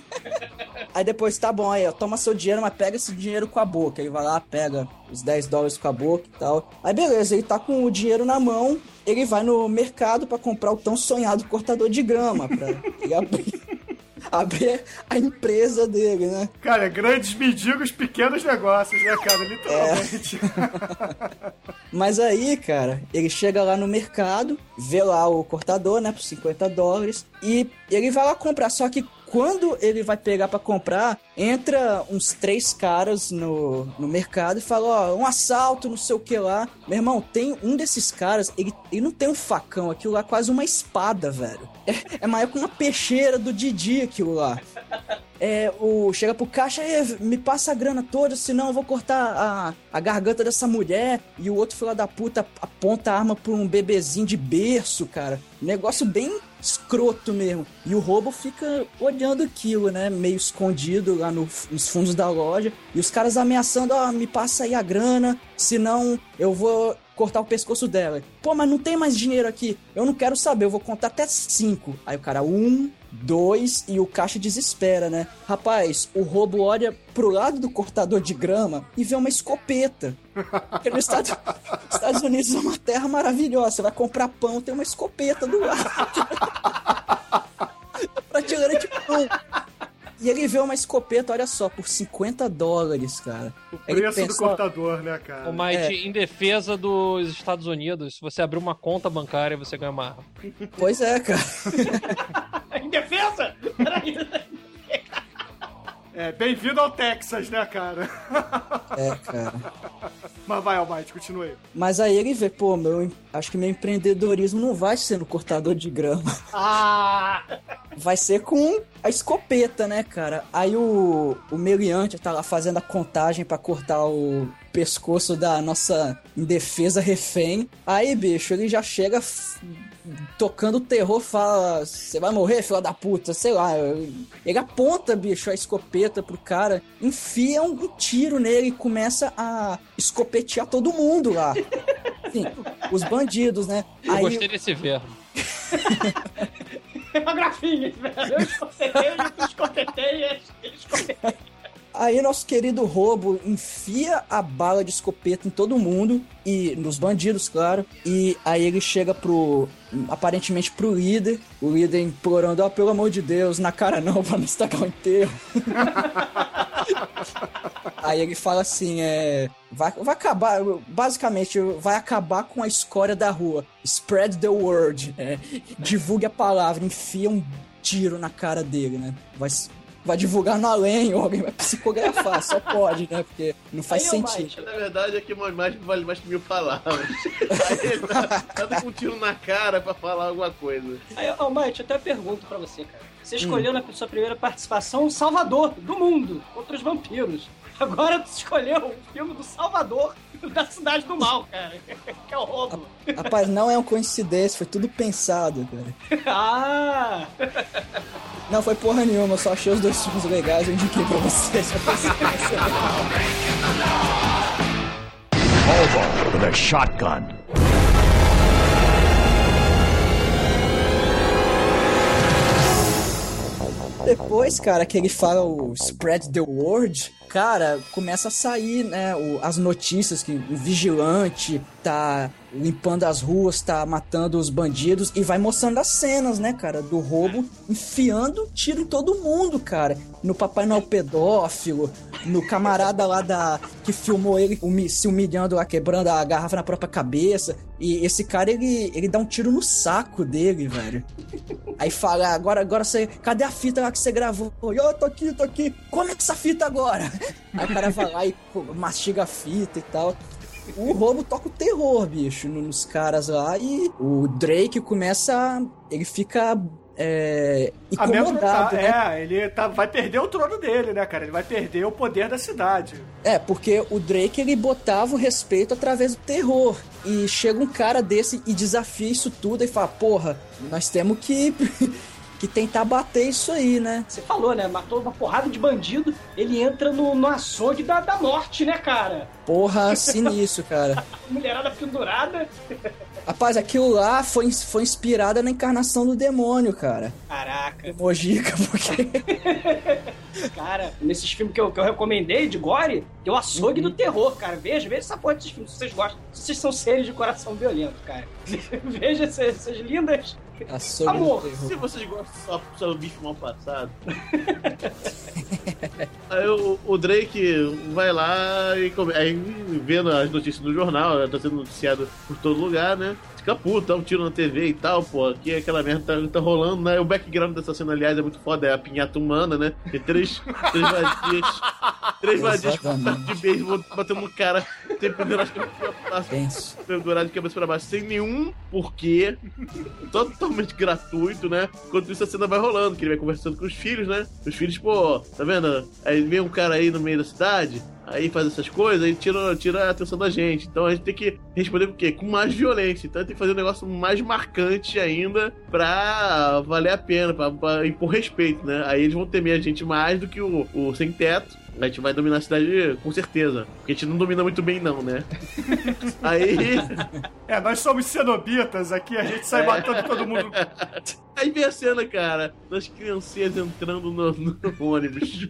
Aí depois, tá bom, aí, ó, toma seu dinheiro, mas pega esse dinheiro com a boca. Ele vai lá, pega os 10 dólares com a boca e tal. Aí beleza, ele tá com o dinheiro na mão, ele vai no mercado pra comprar o tão sonhado cortador de grama, pra ele abrir, abrir a empresa dele, né? Cara, grandes mendigos, pequenos negócios, né, cara? Literalmente. Mas aí, cara, ele chega lá no mercado, vê lá o cortador, né, por 50 dólares, e ele vai lá comprar. Só que quando ele vai pegar pra comprar, entra uns três caras no, no mercado e fala: Ó, um assalto, não sei o que lá. Meu irmão, tem um desses caras, ele, ele não tem um facão, aquilo lá é quase uma espada, velho. É, é maior que uma peixeira do Didi aquilo lá. é, o, chega pro caixa e me passa a grana toda, senão eu vou cortar a, a garganta dessa mulher. E o outro filho da puta aponta a arma pra um bebezinho de berço, cara. Negócio bem escroto mesmo. E o roubo fica olhando aquilo, né? Meio escondido lá no, nos fundos da loja. E os caras ameaçando, ó, me passa aí a grana, senão eu vou cortar o pescoço dela. Pô, mas não tem mais dinheiro aqui. Eu não quero saber, eu vou contar até cinco. Aí o cara, um, dois, e o caixa desespera, né? Rapaz, o roubo olha pro lado do cortador de grama e vê uma escopeta. Porque nos Estados, Estados Unidos é uma terra maravilhosa. Você vai comprar pão, tem uma escopeta do lado. Prateleira de pão. E ele vê uma escopeta, olha só, por 50 dólares, cara. O Ele preço do pensa, cortador, né, cara? Ô, Mike, É. em defesa dos Estados Unidos, se você abrir uma conta bancária, você ganha uma arma. Pois é, cara. em defesa? Peraí. É, bem-vindo ao Texas, né, cara? É, cara. Mas vai, Almighty, continue aí. Mas aí ele vê, pô, meu, acho que meu empreendedorismo não vai ser no cortador de grama. Ah! Vai ser com a escopeta, né, cara? Aí o, o meliante tá lá fazendo a contagem pra cortar o pescoço da nossa indefesa refém. Aí, bicho, ele já chega f- tocando terror, fala: Você vai morrer, filha da puta, sei lá. Ele aponta, bicho, a escopeta pro cara, enfia um, tiro nele e começa a escopetear todo mundo lá. Sim, os bandidos, né? Eu Aí, gostei desse verbo. É uma grafinha, velho. Eu escopetei, eu escopetei, eu escopetei. Aí nosso querido roubo enfia a bala de escopeta em todo mundo e nos bandidos, claro. E aí ele chega pro aparentemente pro líder, o líder implorando, ó, pelo amor de Deus, na cara não, pra não estragar o enterro. aí ele fala assim, é, vai, vai acabar, basicamente vai acabar com a escória da rua. Spread the word, é, divulgue a palavra, enfia um tiro na cara dele, né? Vai vai divulgar no além, ou alguém vai psicografar, só pode, né? Porque não faz Aí, sentido. Na verdade, é que uma imagem vale mais que mil palavras. Aí ele tá, tá com um tiro na cara pra falar alguma coisa. Aí, ô, Mike, eu até pergunto pra você, cara. Você escolheu na sua primeira participação o Salvador do mundo contra os vampiros. Agora tu escolheu o filme do Salvador da Cidade do Mal, cara. Que é o roubo. Rapaz, não é uma coincidência, foi tudo pensado, cara. Ah! Não foi porra nenhuma, eu só achei os dois filmes legais, eu indiquei pra vocês. Hobo with a shotgun. Depois, cara, que ele fala o spread the word, cara, começa a sair, né, o- as notícias que o vigilante tá limpando as ruas, tá matando os bandidos e vai mostrando as cenas, né, cara, do roubo, enfiando tiro em todo mundo, cara. No Papai Noel pedófilo, no camarada lá da que filmou ele se humilhando lá, quebrando a garrafa na própria cabeça. E esse cara, ele, ele dá um tiro no saco dele, velho. Aí fala, agora, agora você. Cadê a fita lá que você gravou? E eu tô aqui, tô aqui. Come essa fita agora. Aí o cara vai lá e mastiga a fita e tal. O roubo toca o terror, bicho, no- nos caras lá. E o Drake começa. Ele fica. É, incomodado, Amedrontado, né? É, ele tá, vai perder o trono dele, né, cara? Ele vai perder o poder da cidade. É, porque o Drake ele botava o respeito através do terror. E chega um cara desse e desafia isso tudo e fala: Porra, nós temos que, que tentar bater isso aí, né? Você falou, né? Matou uma porrada de bandido. Ele entra no, no açougue da, da morte, né, cara? Porra, sinistro, cara. Mulherada pendurada. Rapaz, aquilo lá foi, foi inspirada na encarnação do demônio, cara. Caraca. Mojica, porque. Cara, nesses filmes que eu, que eu recomendei de Gore, tem o açougue do terror, cara. Veja, veja essa porra desses filmes, se vocês gostam. Se vocês são seres de coração violento, cara. veja essas, essas lindas. Amor. Se vocês gostam só só do bicho mal passado. aí o, o Drake vai lá e come- aí vendo as notícias no jornal, tá sendo noticiado por todo lugar, né? Fica puto, dá um tiro na TV e tal, pô. Aqui aquela merda tá, tá rolando, né? O background dessa cena, aliás, é muito foda, é a pinhata humana, né? Tem três, três vadias. Três vadias de beisebol batendo no cara ter pendurado de cabeça pra baixo. Pendurado de cabeça pra baixo, sem nenhum porquê. Totalmente gratuito, né? Enquanto isso a cena vai rolando, que ele vai conversando com os filhos, né? Os filhos, pô, tá vendo? Aí vem um cara aí no meio da cidade, aí faz essas coisas, aí tira, tira a atenção da gente. Então a gente tem que responder com o quê? Com mais violência. Então tem que fazer um negócio mais marcante ainda pra valer a pena, pra, pra impor respeito, né? Aí eles vão temer a gente mais do que o, o sem teto. A gente vai dominar a cidade com certeza. Porque a gente não domina muito bem, não, né? Aí. É, nós somos cenobitas aqui, a gente sai matando todo mundo. Aí vem a cena, cara, das criancinhas entrando no, no ônibus.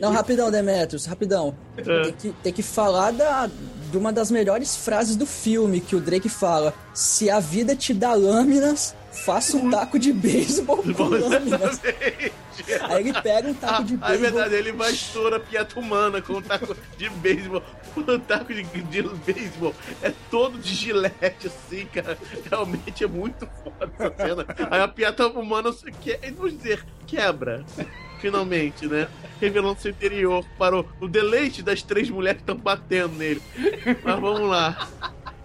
Não, rapidão, Demetrius, rapidão. É. Tem que, tem que falar da, de uma das melhores frases do filme, que o Drake fala: Se a vida te dá lâminas, faça um taco de beisebol com lâminas. Aí ele pega um taco de Ah, é beisebol. verdade, ele vai estourar a piata humana com um taco de beisebol. O taco de, de beisebol é todo de gilete, assim, cara. Realmente é muito foda essa cena. Aí a piata humana, que, vamos dizer, quebra. Finalmente, né? Revelando seu interior para o, o deleite das três mulheres que estão batendo nele. Mas vamos lá.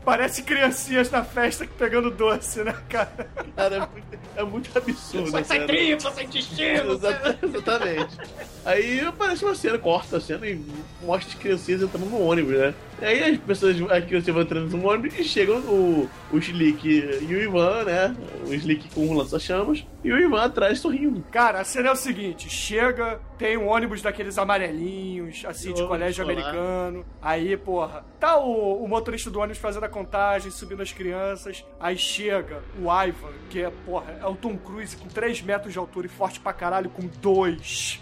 Parece criancinhas na festa pegando doce, né, cara? Cara, é muito, é muito absurdo. Sai, sai tripa, sai intestino. Exata- Exatamente. Aí aparece uma cena, corta a cena e mostra as criancinhas entrando no ônibus, né? E aí as pessoas, as crianças vão entrando no ônibus e chegam o, o Slick e o Ivan, né? O Slick com um lança-chamas e o Ivan atrás sorrindo. Cara, a cena é o seguinte: chega, tem um ônibus daqueles amarelinhos, assim, de colégio escolar. americano. Aí, porra, tá o, o motorista do ônibus fazendo a contagem, subindo as crianças. Aí chega o Ivan, que é, porra, é o Tom Cruise com 3 metros de altura e forte pra caralho, com dois.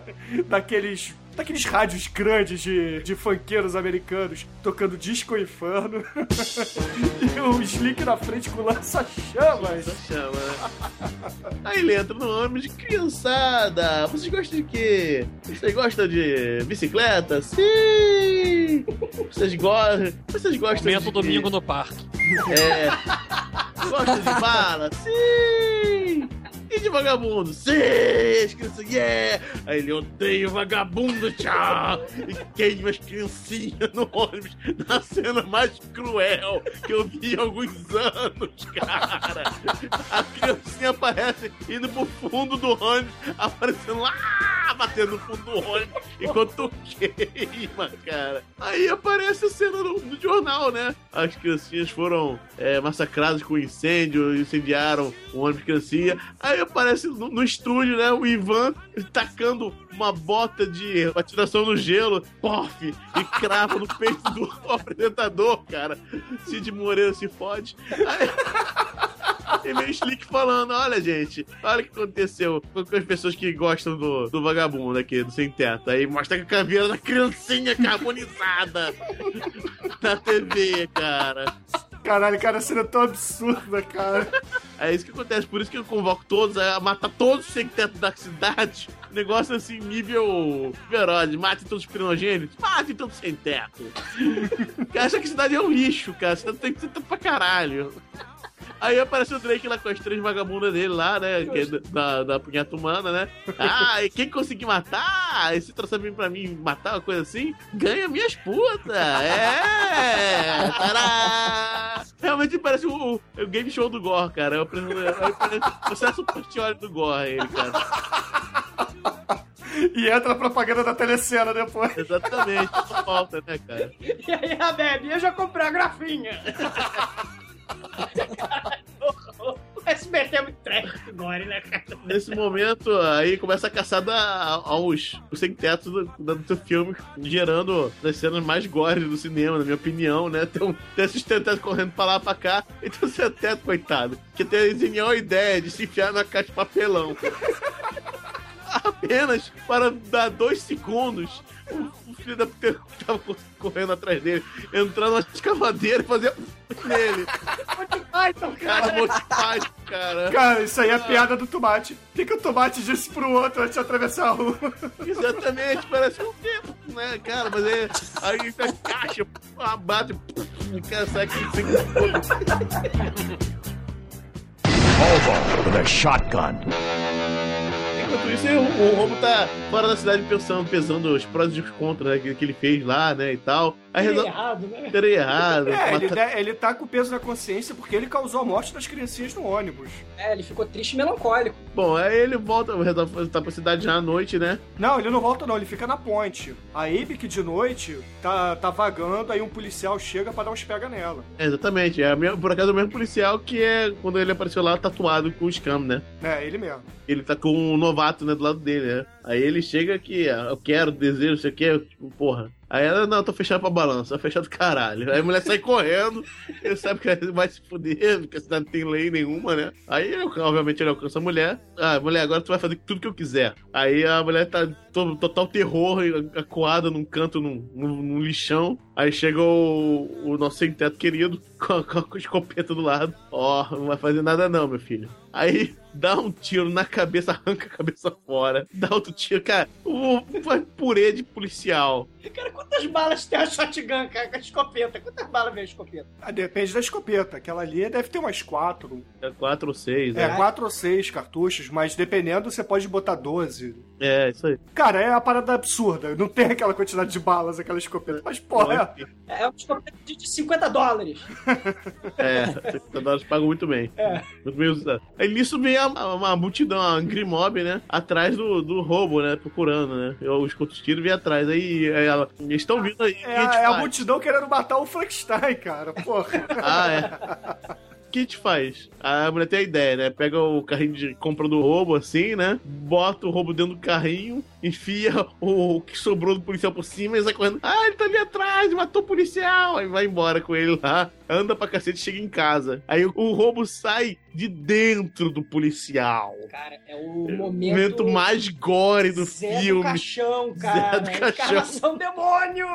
daqueles. Daqueles rádios grandes de, de funkeiros americanos tocando disco inferno. e o Slick na frente com lança-chamas. Chama, né? Aí ele entra no ônibus de criançada. Vocês gostam de quê? Vocês gostam de bicicleta? Sim! Vocês gostam. Vocês gostam Momento de. domingo no parque. É. Gosta de bala? Sim! E de vagabundo? Sim! As crianças, yeah! Aí ele odeia vagabundo, tchau! E queima as criancinhas no ônibus na cena mais cruel que eu vi em alguns anos, cara! A criancinha aparece indo pro fundo do ônibus, aparecendo lá, batendo no fundo do ônibus, enquanto queima, cara. Aí aparece a cena no, no jornal, né? As criancinhas foram é, massacradas com incêndio, incendiaram o ônibus de criancinha. Aí aparece no, no estúdio, né? O Ivan tacando uma bota de atiração no gelo, pof, e crava no peito do apresentador, cara. Cid Moreira se fode. Aí, e meio Slick falando: Olha, gente, olha o que aconteceu com as pessoas que gostam do, do vagabundo aqui, do sem teto. Aí mostra a caveira da criancinha carbonizada na TV, cara. Caralho, cara, a cena é tão absurda, cara. É isso que acontece, por isso que eu convoco todos a matar todos os sem teto da cidade. Negócio assim, nível Verode, mate todos os primogênitos, mate todos sem teto. Cara, acha que a cidade é um lixo, cara. Cidade tem que ser pra caralho. Aí aparece o Drake lá com as três vagabundas dele lá, né? Que é da, da punheta humana, né? Ah, e quem conseguir matar, esse troço vir pra mim matar, uma coisa assim, ganha minhas putas! É! Tará! Realmente parece o, o game show do Gore, cara. Eu preciso, o sucesso partiolho do Gore, ele, cara. E entra a propaganda da telecena depois. Exatamente, só falta, né, cara? E aí a eu já comprei a grafinha. O SBT é muito trash agora, né, cara? Nesse momento, aí começa a caçada aos os sem-teto do, do, filme, gerando as cenas mais gores do cinema, na minha opinião, né? Tem, um, tem esses sem-teto correndo pra lá pra cá, e tem o sem-teto, coitado, que tem a genial ideia de se enfiar na caixa de papelão. Apenas para dar dois segundos, o, filho da puta que tava correndo atrás dele, entrar na escavadeira e fazer nele. Python, Cara, Monty Python, cara. Cara, isso aí é a piada do tomate. O que, que o tomate disse pro outro antes de atravessar a rua? Exatamente, parece um tempo, né, cara? Mas é. Aí tá caixa, bate, o cara sai aqui sem Volvo with a shotgun. Enquanto isso, o, o tá fora da cidade pensando, pesando os prós e os contras né, que, que ele fez lá, né, e tal. Aí Teria resolve... errado, né? Teria errado. É, ele, né, ele tá com o peso na consciência porque ele causou a morte das criancinhas no ônibus. É, ele ficou triste e melancólico. Bom, aí ele volta, tá pra cidade já à noite, né? Não, ele não volta não, ele fica na ponte. A Abe que de noite tá, tá vagando, aí um policial chega pra dar uns pega nela. É, exatamente. É, mesma- por acaso, o mesmo policial que é quando ele apareceu lá tatuado com o Scam, né? É, ele mesmo. Ele tá com um novato, né, do lado dele, né? Aí ele chega aqui, ah, eu quero, desejo, você quer, tipo, porra. Aí ela, não, eu tô fechado pra balança, fechado do caralho. Aí a mulher sai correndo, ele sabe que vai se fuder, porque a cidade não tem lei nenhuma, né? Aí, obviamente, ele alcança a mulher. Ah, mulher, agora tu vai fazer tudo que eu quiser. Aí a mulher tá to- total terror, acuada num canto, num, num- num lixão. Aí chega o, o nosso sem-teto querido com a, com a escopeta do lado. Ó, não vai fazer nada não, meu filho. Aí dá um tiro na cabeça, arranca a cabeça fora. Dá outro tiro, cara. O, faz purê de policial. Cara, quantas balas tem a shotgun, cara, com a escopeta? Quantas balas vem a escopeta? Ah, depende da escopeta. Aquela ali deve ter umas quatro. É quatro ou seis, É, né? quatro ou seis cartuchos, mas dependendo você pode botar 12. É, isso aí. Cara, é uma parada absurda. Não tem aquela quantidade de balas, aquela escopeta. Mas, porra, É uma escopeta de de 50 dólares. É, 70 dólares pagam muito bem. É. Muito bem usado. Aí nisso vem a- a- uma multidão, a Angry Mob, né? Atrás do, do roubo, né? Procurando, né? E Os contos tiros vêm atrás. Aí, aí ela. Eles estão vindo aí. é, a a- é a multidão querendo matar o Frankenstein, cara. Porra. Ah, é. Que a gente faz? A mulher tem a ideia, né? Pega o carrinho de compra do roubo, assim, né? Bota o roubo dentro do carrinho, enfia o que sobrou do policial por cima e sai correndo. Ah, ele tá ali atrás, matou o policial! Aí vai embora com ele lá, anda pra cacete e chega em casa. Aí o, o roubo sai de dentro do policial. Cara, é o O momento... momento mais gore do Zé filme. do caixão, Zé cara. do caixão. Encarnação demônio!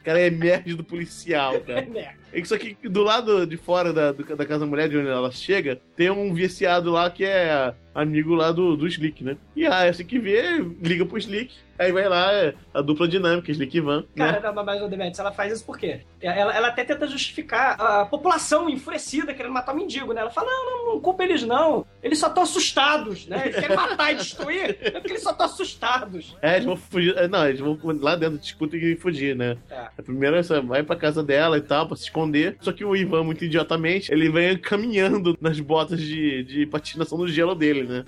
O cara emerge do policial, cara. É Isso aqui, do lado de fora da, da casa da mulher, de onde ela chega, tem um viciado lá que é amigo lá do, do Slick, né? E ah, assim que vê, liga pro Slick, aí vai lá, é a dupla dinâmica, Slick Van, Cara, né? não, mas o Demetrius, ela faz isso por quê? Ela, ela até tenta justificar a população enfurecida querendo matar o mendigo, né? Ela fala, não, não, não culpa eles não. Eles só estão assustados, né? Eles querem matar e destruir, é porque eles só estão assustados. É, eles vão fugir. é, Não, eles vão lá dentro, discutem e fugir, né? Tá. A primeira essa, vai pra casa dela e tal, pra se esconder. Só que o Ivan, muito idiotamente, ele vem caminhando nas botas de, de patinação no gelo dele, né?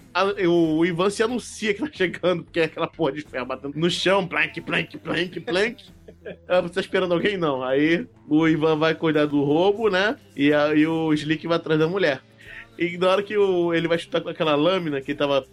O Ivan se anuncia que tá chegando, porque é aquela porra de ferro no chão, plank, plank, plank, plank. Ah, você tá esperando alguém? Não. Aí o Ivan vai cuidar do roubo, né? E aí o Slick vai atrás da mulher. E na hora que o, ele vai chutar com aquela lâmina que tava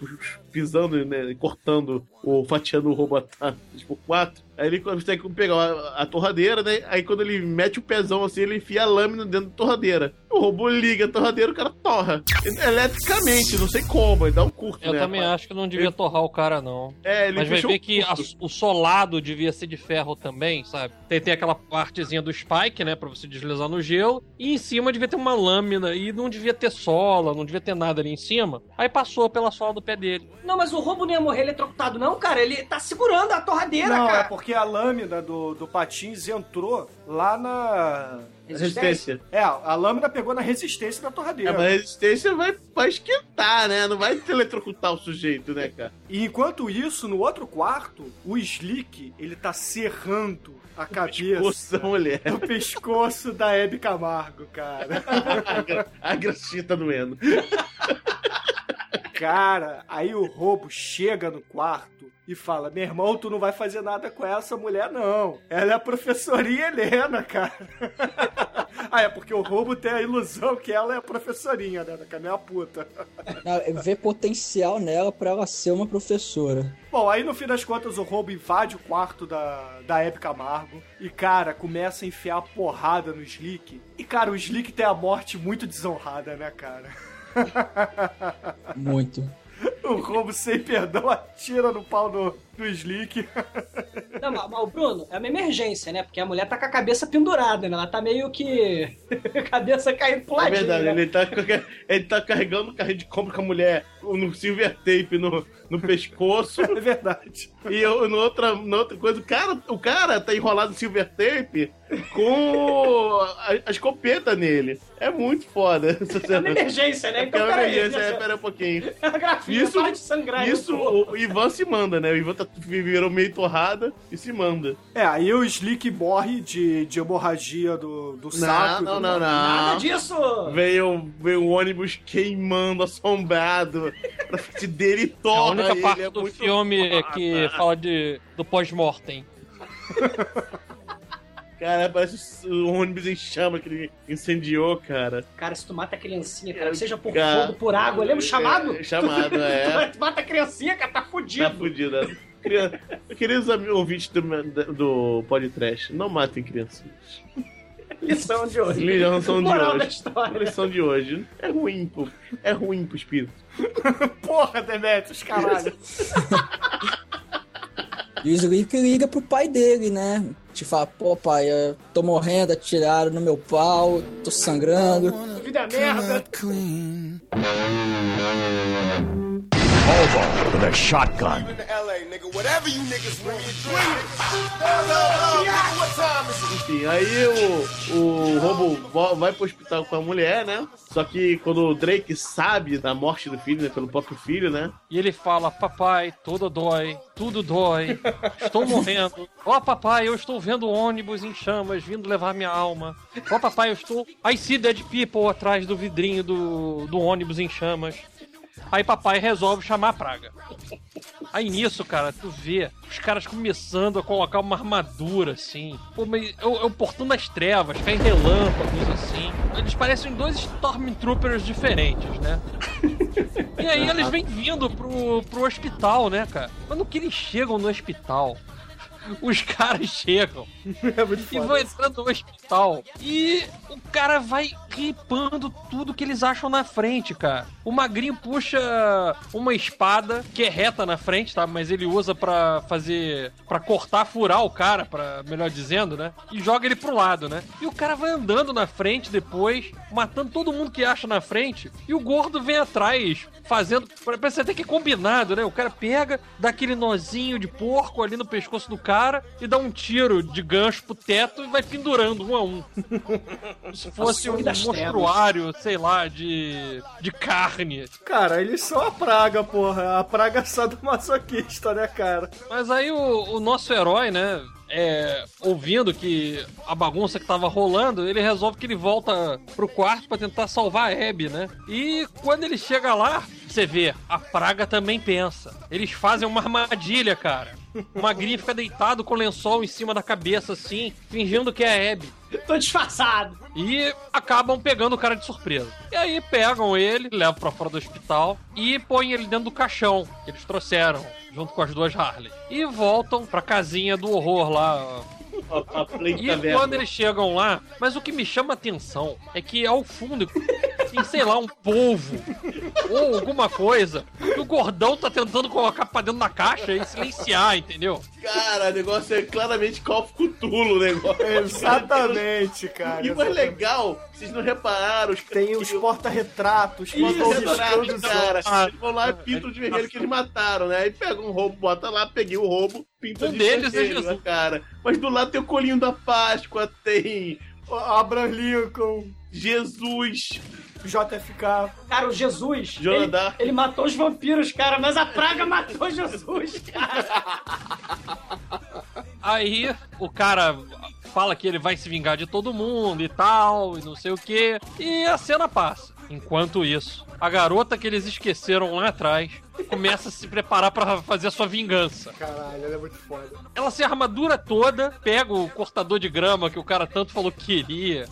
pisando, né, cortando, ou fatiando o a, a, tipo, quatro, aí ele consegue pegar a, a torradeira, né? Aí quando ele mete o pezão assim, ele enfia a lâmina dentro da torradeira. O robô liga a torradeira, o cara torra. Eletricamente, não sei como, ele dá um curto, Eu né? também acho que não devia torrar o cara, não. É, ele Mas vai ver que a- o solado devia ser de ferro também, sabe? Tem, tem aquela partezinha do spike, né? Pra você deslizar no gelo. E em cima devia ter uma lâmina. E não devia ter sola, não devia ter nada ali em cima. Aí passou pela sola do pé dele. Não, mas o roubo não ia morrer eletrocutado, não, cara. Ele tá segurando a torradeira, Não, é cara. porque a lâmina do, do patins entrou lá na. Resistência. É, a lâmina pegou na resistência da É, torradeira. mas a resistência vai, vai esquentar, né? Não vai eletrocutar o sujeito, né, cara? E enquanto isso, no outro quarto, o Slick, ele tá serrando a cabeça Pescoço da mulher. no pescoço da Hebe Camargo, cara. A gra- A graxinha tá doendo. Cara, aí o roubo chega no quarto e fala: Meu irmão, tu não vai fazer nada com essa mulher, não. Ela é a professorinha Helena, cara. ah, é porque o roubo tem a ilusão que ela é a professorinha, né? Que é a puta. Não, Vê potencial nela pra ela ser uma professora. Bom, aí no fim das contas o roubo invade o quarto da, da Hebe Camargo e, cara, começa a enfiar porrada no Slick. E, cara, o Slick tem a morte muito desonrada, né, cara? Muito. O roubo sem perdão atira no pau do, do Slick. Não, mas, mas o Bruno, é uma emergência, né? Porque a mulher tá com a cabeça pendurada, né? Ela tá meio que. cabeça caindo pro É ladinho, verdade, né? ele tá, ele tá carregando o carrinho de compra com a mulher no silver tape no, no no pescoço. É verdade. E eu, no outra, na outra coisa, o cara, o cara tá enrolado em silver tape com a, a escopeta nele. É muito foda. É uma emergência, né? Então, é uma emergência, é, pera um pouquinho. É uma grafia, Isso- de sangrar. Isso o Ivan se manda, né? O Ivan tá, virou meio torrada e se manda. É, aí o Slick morre de, de hemorragia do, do saco. não, do- não, não. Nada disso! Veio, veio um ônibus queimando, assombrado. Na frente dele e É a única ele, parte é do filme foda. que fala de, do pós-mortem. Cara, parece o ônibus em chama que ele incendiou, cara. Cara, se tu mata a criancinha, cara, seja por Cara, fogo, por água, lembra o chamado? É, chamado, é. Tu mata a criancinha, cara, tá fudido. Tá fudida. Crian- Queridos ouvintes do, do podcast, não matem crianças. Lição de hoje. Lição de Moral hoje. Lição de hoje. É ruim, pô. É ruim pro espírito. Porra, Demetrius, caralho. E o Slick liga pro pai dele, né? Te fala, pô pai, eu tô morrendo, atiraram no meu pau, tô sangrando. Vida é merda. Volvo with a shotgun. Enfim, aí o, o Robo vai pro hospital com a mulher, né? Só que quando o Drake sabe da morte do filho, né? Pelo próprio filho, né? E ele fala: Papai, tudo dói, tudo dói, estou morrendo. Ó, papai, eu estou vendo ônibus em chamas vindo levar minha alma. Ó, papai, eu estou. I see dead people atrás do vidrinho do, do ônibus em chamas. Aí papai resolve chamar a praga. Aí nisso, cara, tu vê os caras começando a colocar uma armadura assim. Pô, mas é o, é o portão das trevas, cai relâmpagos assim. Eles parecem dois Stormtroopers diferentes, né? E aí eles vêm vindo pro, pro hospital, né, cara? Quando que eles chegam no hospital, os caras chegam É e vão entrando no hospital e o cara vai ripando tudo que eles acham na frente, cara. O magrinho puxa uma espada que é reta na frente, tá? Mas ele usa pra fazer. pra cortar, furar o cara, para melhor dizendo, né? E joga ele pro lado, né? E o cara vai andando na frente depois, matando todo mundo que acha na frente, e o gordo vem atrás, fazendo. Parece até que é combinado, né? O cara pega, dá aquele nozinho de porco ali no pescoço do cara e dá um tiro de gancho pro teto e vai pendurando um a um. Como se fosse um monstruário, sei lá, de. de carne. Cara, eles são a praga, porra. A praga sadomasoquista, né, cara? Mas aí o, o nosso herói, né? É, ouvindo que a bagunça que tava rolando, ele resolve que ele volta pro quarto pra tentar salvar a Abby, né? E quando ele chega lá, você vê, a praga também pensa. Eles fazem uma armadilha, cara. O magrinho fica deitado com o lençol em cima da cabeça, assim, fingindo que é a Abby. Tô disfarçado. E acabam pegando o cara de surpresa. E aí pegam ele, levam pra fora do hospital e põem ele dentro do caixão que eles trouxeram, junto com as duas Harley. E voltam pra casinha do horror lá. E quando eles chegam lá, mas o que me chama a atenção é que ao fundo tem, sei lá, um polvo ou alguma coisa que o gordão tá tentando colocar pra dentro da caixa e silenciar, entendeu? Cara, o negócio é claramente Call of Cthulhu o negócio. Exatamente, cara. E o mais legal, vocês não repararam, os Tem os porta-retratos, Isso, fotos retratos, riscando cara. Eles vão lá e pintam de vermelho que eles mataram, né? Aí pega um roubo, bota lá, peguei o roubo, pinta Um de deles é vermelho, Jesus. né, cara. Mas do lado tem o colinho da Páscoa, tem O Abraham Lincoln, Jesus, JFK. Cara, o Jesus, ele, ele matou os vampiros, cara, mas a praga matou Jesus, cara. Aí o cara fala que ele vai se vingar de todo mundo e tal, e não sei o que. E a cena passa. Enquanto isso, a garota que eles esqueceram lá atrás começa a se preparar pra fazer a sua vingança. Caralho, ele é muito foda. Ela se armadura toda, pega o cortador de grama que o cara tanto falou que queria,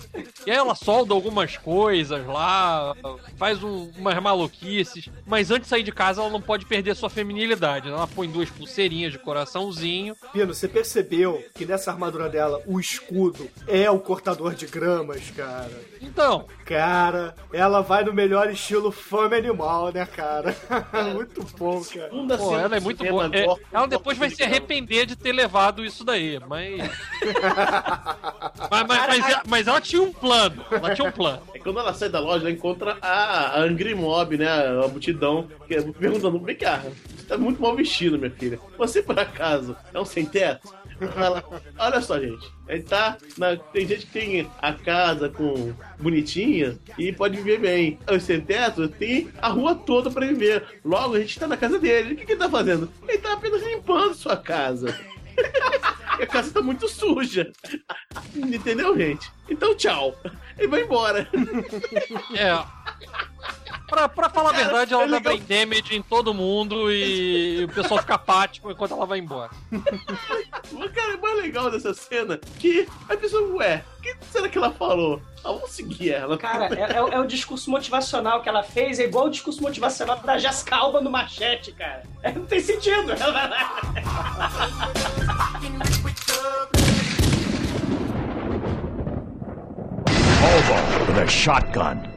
e aí ela solda algumas coisas lá, faz um, umas maluquices, mas antes de sair de casa ela não pode perder sua feminilidade. Ela põe duas pulseirinhas de coraçãozinho, Pino, você percebeu que nessa armadura dela o escudo é o cortador de gramas, cara? Então, Cara, ela vai no melhor estilo fome animal, né, cara? muito muito bom, cara. Segunda Pô, ela é muito boa. É, ela depois vai se arrepender de ter levado isso daí, mas. mas, mas, mas, ela- mas ela tinha um plano. Ela tinha um plano. É quando ela sai da loja, ela encontra a, Angry Mob, né? A multidão, que é perguntando: vem cá, você tá muito mal vestido, minha filha. Você, por acaso, é um sem-teto? Ela, olha só, gente. A gente tá na- tem gente que tem a casa com bonitinha e pode viver bem. Os sem-teto tem a rua toda pra viver. Logo, a gente tá na casa dele. O que, que ele tá fazendo? Ele tá apenas limpando sua casa. A casa tá muito suja. Entendeu, gente? Então, tchau. Ele vai embora. É. Pra, pra falar a verdade, ela dá brain damage em todo mundo e o pessoal fica apático enquanto ela vai embora. O cara é mais legal dessa cena que a pessoa, ué, o que será que ela falou? Ah, vamos seguir ela. Cara, é, é o- é o discurso motivacional que ela fez, é igual o discurso motivacional da Jessica Alba no Machete, cara. É, não tem sentido. With a shotgun.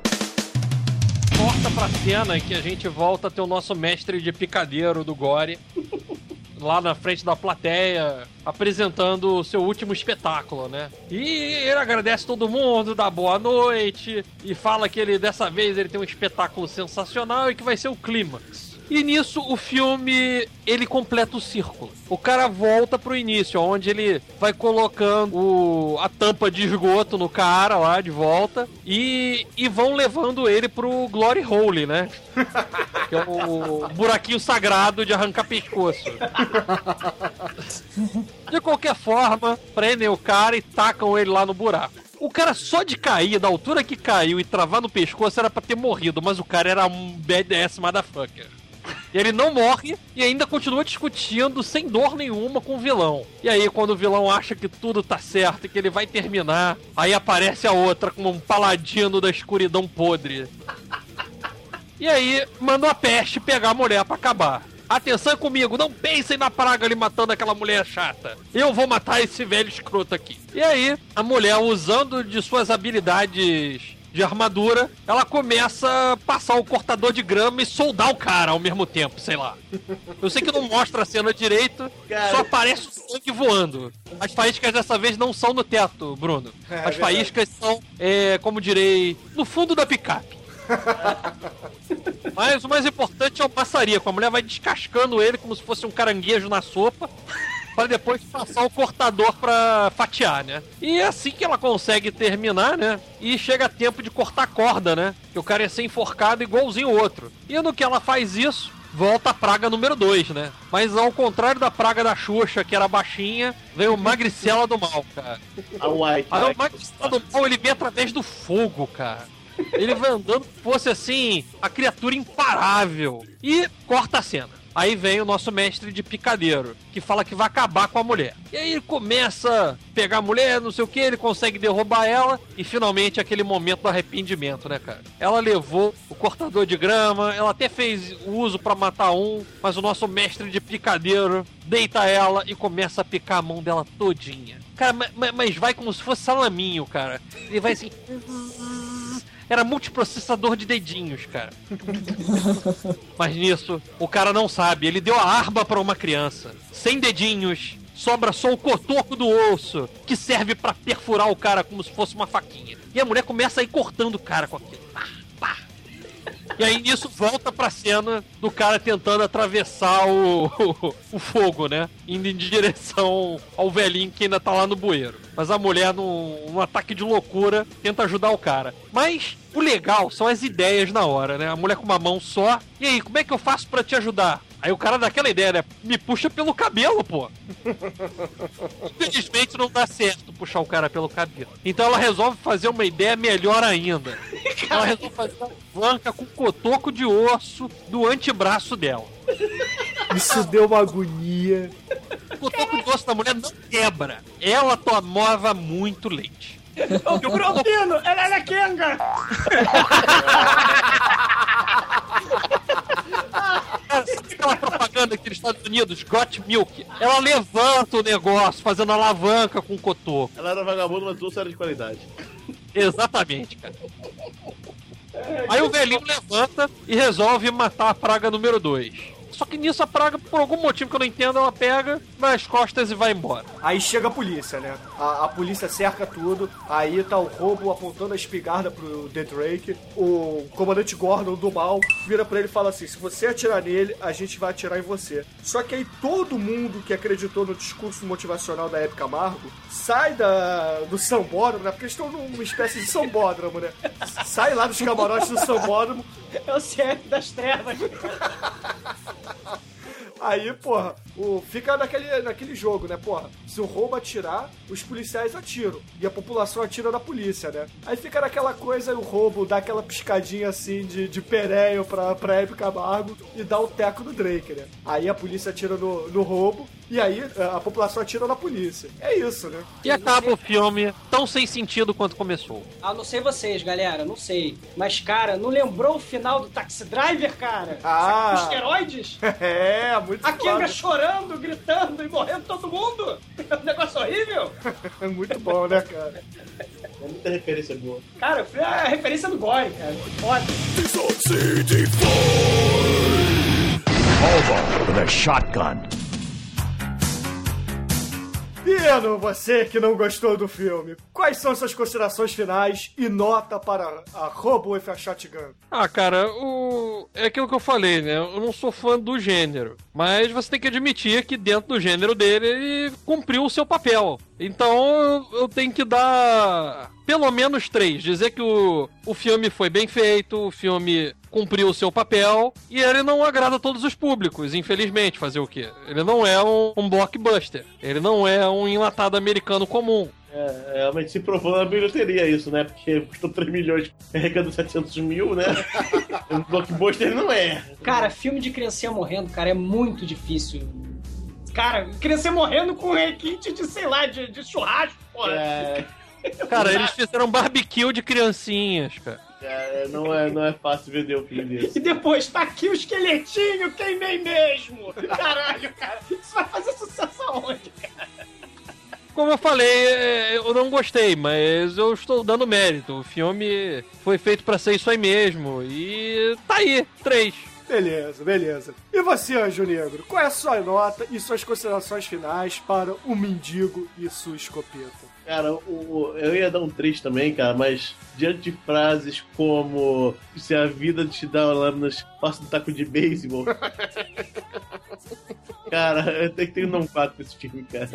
Corta pra cena em que a gente volta a ter o nosso mestre de picadeiro do Gore. Lá na frente da plateia, apresentando o seu último espetáculo, né? E ele agradece todo mundo, dá boa noite e fala que ele dessa vez ele tem um espetáculo sensacional e que vai ser o clímax. E nisso o filme ele completa o círculo. O cara volta pro início, onde ele vai colocando o- a tampa de esgoto no cara lá de volta e, e vão levando ele pro Glory Hole, né? Que é o buraquinho sagrado de arrancar pescoço. De qualquer forma, prendem o cara e tacam ele lá no buraco. O cara só de cair, da altura que caiu e travar no pescoço era pra ter morrido, mas o cara era um BDS motherfucker. Ele não morre e ainda continua discutindo sem dor nenhuma com o vilão. E aí, quando o vilão acha que tudo tá certo e que ele vai terminar, aí aparece a outra como um paladino da escuridão podre. E aí, manda a peste pegar a mulher pra acabar. Atenção comigo, não pensem na praga ali matando aquela mulher chata. Eu vou matar esse velho escroto aqui. E aí, a mulher, usando de suas habilidades de armadura, ela começa a passar o cortador de grama e soldar o cara ao mesmo tempo, sei lá. Eu sei que não mostra a cena direito, Cara. só aparece o sangue voando. As faíscas dessa vez não são no teto, Bruno. É, As verdade. faíscas são, é, como direi, no fundo da picape. Mas o mais importante é o maçarico. A mulher vai descascando ele como se fosse um caranguejo na sopa. Pra depois passar o cortador pra fatiar, né? E é assim que ela consegue terminar, né? E chega tempo de cortar a corda, né? Que o cara ia ser enforcado igualzinho o outro. E no que ela faz isso, volta a praga número 2, né? Mas ao contrário da praga da Xuxa, que era baixinha, veio o Magricela do Mal, cara. A White. O Magricela do Mal, ele vem através do fogo, cara. Ele vai andando fosse assim, a criatura imparável. E corta a cena. Aí vem o nosso mestre de picadeiro, que fala que vai acabar com a mulher. E aí ele começa a pegar a mulher, não sei o que, ele consegue derrubar ela, e finalmente aquele momento do arrependimento, né, cara? Ela levou o cortador de grama, ela até fez uso pra matar um, mas o nosso mestre de picadeiro deita ela e começa a picar a mão dela todinha. Cara, ma- ma- mas vai como se fosse salaminho, cara. Ele vai assim. Era multiprocessador de dedinhos, cara. Mas nisso, o cara não sabe. Ele deu a arma pra uma criança. Sem dedinhos. Sobra só o cotoco do osso, que serve pra perfurar o cara como se fosse uma faquinha. E a mulher começa a ir cortando o cara com aquilo. Pá. E aí nisso volta pra cena do cara tentando atravessar o, o, fogo, né? Indo em direção ao velhinho que ainda tá lá no bueiro. Mas a mulher, num, num ataque de loucura, tenta ajudar o cara. Mas o legal são as ideias na hora, né? A mulher com uma mão só. E aí, como é que eu faço pra te ajudar? Aí o cara dá aquela ideia, né? Me puxa pelo cabelo, pô. Infelizmente não dá certo puxar o cara pelo cabelo. Então ela resolve fazer uma ideia melhor ainda. Ela resolve fazer uma vanca com cotoco de osso do antebraço dela. Isso deu uma agonia. O cotoco de osso da mulher não quebra. Ela tomava muito leite. Ô, Brotino, ela é Kenga! Sabe aquela propaganda aqui nos Estados Unidos, Got Milk? Ela levanta o negócio fazendo alavanca com o cotoco. Ela era vagabunda, mas trouxe era de qualidade. Exatamente, cara. Aí o velhinho levanta e resolve matar a praga número 2. Só que nisso a praga, por algum motivo que eu não entendo, ela pega nas costas e vai embora. Aí chega a polícia, né? A, a polícia cerca tudo. Aí tá o roubo apontando a espingarda pro The Drake. O comandante Gordon do mal vira pra ele e fala assim: se você atirar nele, a gente vai atirar em você. Só que aí todo mundo que acreditou no discurso motivacional da época Camargo sai da, do sambódromo, né? Porque eles estão numa espécie de sambódromo, né? Sai lá dos camarotes do sambódromo É o CF das trevas. Aí, porra, o, fica naquele, naquele jogo, né, porra? Se o roubo atirar, os policiais atiram. E a população atira da polícia, né? Aí fica naquela coisa, o roubo dá aquela piscadinha assim de, de pereio pra, pra Hebe Camargo e dá o teco no Drake, né? Aí a polícia atira no, no roubo e aí a população atira na polícia. É isso, né? E acaba o filme tão sem sentido quanto começou. Ah, não sei vocês, galera, não sei. Mas, cara, não lembrou o final do Taxi Driver, cara? Ah. Os esteroides? É, muito A Kenga chorando, gritando e morrendo todo mundo? Um negócio horrível. É muito bom, né, cara? É muita referência boa. Cara, foi a referência do Gore, cara. Foda. Hobo with a shotgun. Pino, você que não gostou do filme, quais são suas considerações finais e nota para a Robo with a Shotgun? Ah, cara, o... é aquilo que eu falei, né? Eu não sou fã do gênero. Mas você tem que admitir que dentro do gênero dele ele cumpriu o seu papel. Então eu tenho que dar pelo menos três. Dizer que o, o filme foi bem feito, o filme cumpriu o seu papel e ele não agrada a todos os públicos, infelizmente. Fazer o quê? Ele não é um, um blockbuster. Ele não é um enlatado americano comum. É, realmente se provou na bilheteria isso, né? Porque custou 3 milhões carregando 700 mil, né? um blockbuster não é. Cara, filme de criancinha morrendo, cara, é muito difícil. Cara, criancinha morrendo com requinte de, sei lá, de, de churrasco, porra. É, Cara, eles fizeram barbecue de criancinhas, cara. Cara, não é, não é fácil vender um filme desse. E depois, tá aqui o esqueletinho, queimei mesmo. Caralho, cara, isso vai fazer sucesso aonde, cara? Como eu falei, é, eu não gostei, mas eu estou dando mérito. O filme foi feito pra ser isso aí mesmo. E tá aí, três. Beleza, beleza. E você, Anjo Negro, qual é a sua nota e suas considerações finais para o mendigo e sua escopeta? Cara, o, eu ia dar um 3 também, cara, mas diante de frases como se a vida te dá lâminas, faça um taco de beisebol. cara, eu tenho que ter um não 4 nesse filme, cara.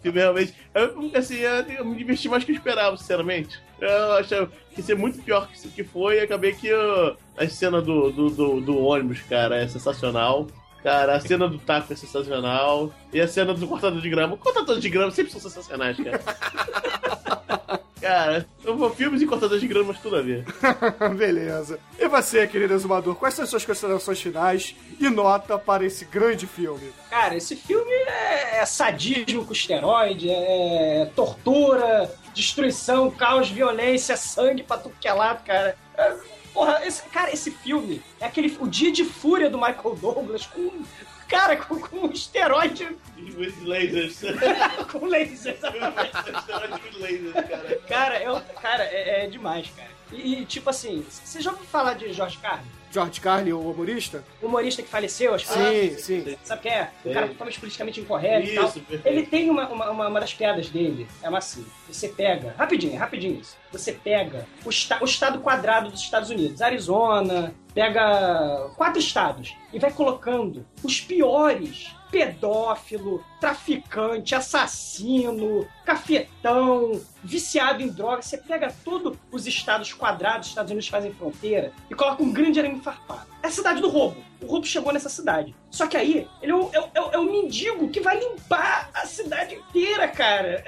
filme realmente. Eu, assim, eu, eu me diverti mais que eu esperava, sinceramente. Eu achava que ia ser muito pior que isso que foi e acabei que uh, a cena do, do, do, do ônibus, cara, é sensacional. Cara, a cena do taco é sensacional. E a cena do cortador de grama. O cortador de grama sempre são sensacionais, cara. cara, eu vou filmes e cortadores de grama, mas tudo a ver. beleza. E você, querido exumador, quais são as suas considerações finais e nota para esse grande filme? Cara, esse filme é, é sadismo com esteroide, é tortura, destruição, caos, violência, sangue pra tudo que é lado, cara. É, Porra, esse, cara, esse filme é aquele o dia de fúria do Michael Douglas com. Cara, com, com um esteroide With lasers. com laser. With lasers, cara. Cara, é, cara é, é demais, cara. E, e, tipo assim, você já ouviu falar de George Carlin? George Carlin, o humorista? O humorista que faleceu, acho que Sim, sim. Sabe quem é? O Sei. cara totalmente politicamente incorreto e tal. Isso, perfeito. Ele tem uma, uma, uma, uma das piadas dele, é uma assim. Você pega, rapidinho, rapidinho isso. Você pega o, esta- o estado quadrado dos Estados Unidos, Arizona, pega quatro estados e vai colocando os piores. Pedófilo, traficante, assassino, cafetão, viciado em drogas. Você pega todos os estados quadrados, os Estados Unidos fazem fronteira, e coloca um grande arame farpado. É a cidade do roubo. O roubo chegou nessa cidade. Só que aí, ele é um, é, é um mendigo que vai limpar a cidade inteira, cara.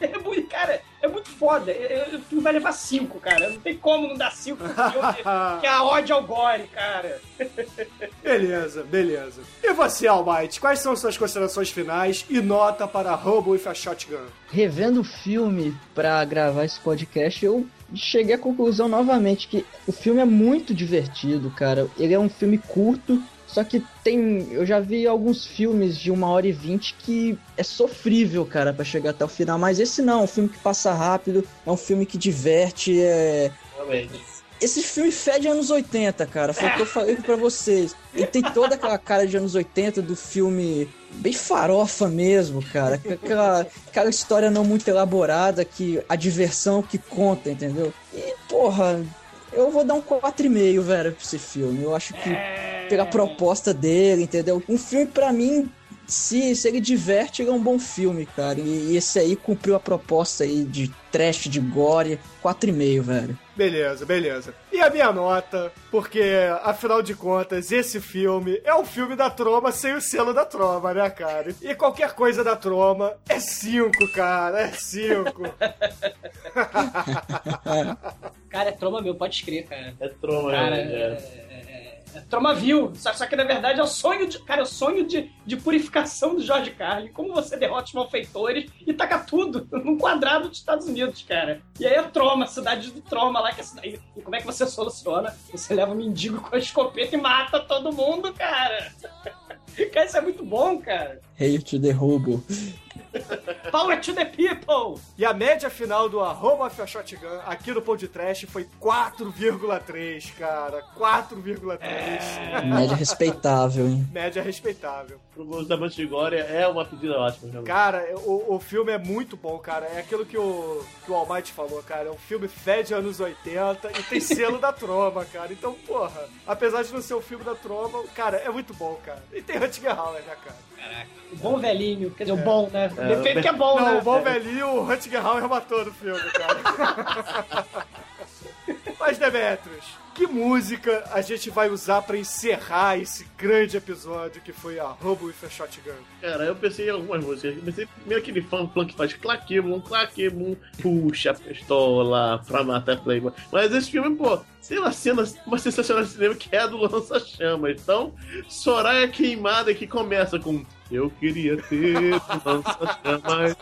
É muito, cara, é muito foda. O filme vai levar cinco, cara. Não tem como não dar cinco pro filme, que é a ódio ao gore, cara. Beleza, beleza. E você, Almighty, quais são suas considerações finais e nota para Robo with a Shotgun? Revendo o filme pra gravar esse podcast, eu cheguei à conclusão novamente que o filme é muito divertido, cara. Ele é um filme curto, só que tem. Eu já vi alguns filmes de uma hora e vinte que é sofrível, cara, pra chegar até o final. Mas esse não, é um filme que passa rápido, é um filme que diverte, é. Exatamente. Esse filme fede anos 80, cara. Foi o que eu falei pra vocês. Ele tem toda aquela cara de anos 80 do filme bem farofa mesmo, cara. Aquela, aquela história não muito elaborada que a diversão que conta, entendeu? E, porra, eu vou dar um 4,5, velho, pra esse filme. Eu acho que pela proposta dele, entendeu? Um filme pra mim se, se ele diverte, ele é um bom filme, cara. E, e esse aí cumpriu a proposta aí de trash, de gore, 4,5, velho. Beleza, beleza. E a minha nota, porque afinal de contas, esse filme é um filme da Troma sem o selo da Troma, né, cara? E qualquer coisa da Troma é 5, cara, é 5. Cara, é troma meu, pode escrever, cara. É troma, Cara, é. é, é, é. Só, só que na verdade é o sonho de. Cara, é o sonho de, de purificação do George Carlin. Como você derrota os malfeitores e taca tudo num quadrado dos Estados Unidos, cara. E aí é Troma, cidade do Troma lá, que é cidade. E como é que você soluciona? Você leva um mendigo com a escopeta e mata todo mundo, cara. Cara, isso é muito bom, cara. Hail Robo. Power to the people! E a média final do Arroba of a Shotgun aqui no Pão de Trash foi 4,3, cara. 4,3. Média respeitável, hein? Média respeitável. Pro gosto da Glória é uma pedida ótima, realmente. Cara, o, o filme é muito bom, cara. É aquilo que o, que o Almighty falou, cara. É um filme fede anos 80 e tem selo da Troma, cara. Então, porra, apesar de não ser o filme da Troma, cara, é muito bom, cara. E tem Rutger Hauer, né, cara? Caraca. O bom velhinho, quer dizer, o bom, né? Defeito que é bom, não, né? o bom velhinho, o Rutger Hauer matou no filme, cara. Mas, Demetrius, que música a gente vai usar pra encerrar esse grande episódio que foi a Robo with a Shotgun? Cara, eu pensei em algumas músicas. Eu pensei primeiro aquele fã que faz claquebum, claquebum, puxa a pistola pra matar Playboy. Mas esse filme, pô, tem uma cena, uma sensacional de cinema que é a do lança-chamas. Então, Soraya Queimada que começa com Eu queria ter um lança-chamas,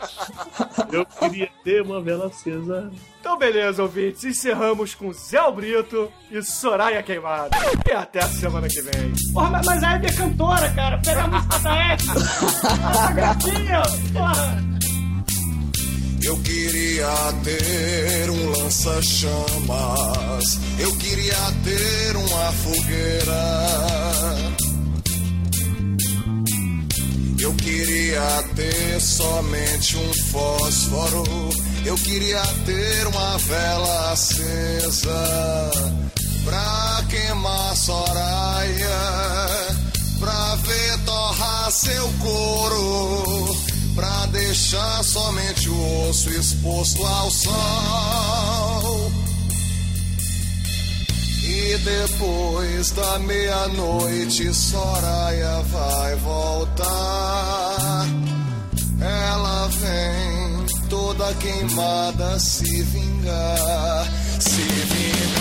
eu queria ter uma vela acesa. Então, beleza, ouvintes. Encerramos com Zé Brito e Soraya Queimada. E até a semana que vem. Porra, mas, mas a Hebe é cantora, cara. Pega a música da. A gracinha, porra. Eu queria ter um lança-chamas. Eu queria ter uma fogueira. Eu queria ter somente um fósforo. Eu queria ter uma vela acesa pra queimar Soraya, pra ver torrar seu couro, pra deixar somente o osso exposto ao sol. E depois da meia-noite, Soraya vai voltar. Ela vem toda queimada se vingar, se vingar.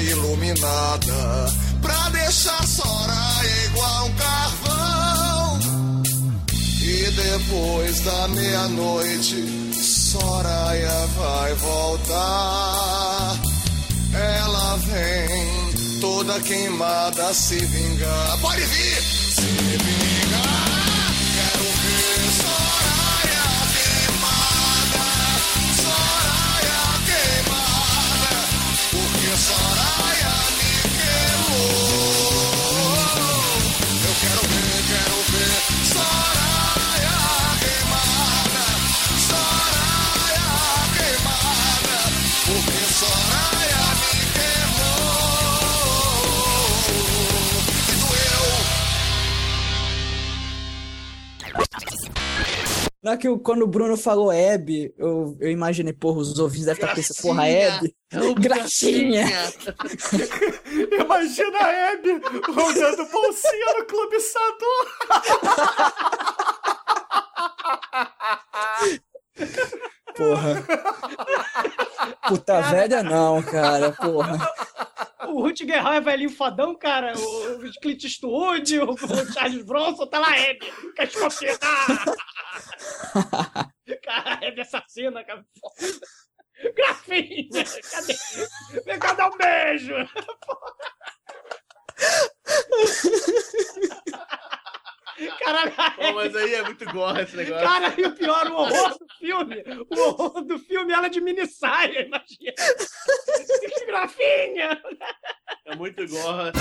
Iluminada pra deixar Soraya igual um carvão. E depois da meia-noite, Soraya vai voltar. Ela vem toda queimada se vingar. Pode vir! Não é que eu- quando o Bruno falou Hebe, eu, eu imaginei, porra, os ouvintes devem estar pensando, porra, Hebe. Graxinha. Imagina a Hebe rodando bolsinha no Clube Sadu. Porra. Puta velha não, cara, porra. O Rutger Hauer é velhinho fodão, cara. O, o Clint Eastwood, o, o Charles Bronson, tá lá, Hebe. Com a escopeta. Cara, Hebe assassina, cara. Grafinha, cadê? Vem cá dar um beijo. Caralho, Pô, mas aí é muito gorra esse negócio. Cara, e o pior, o horror do filme. O horror do filme, ela de mini saia, imagina. Grafinha! É muito gorra.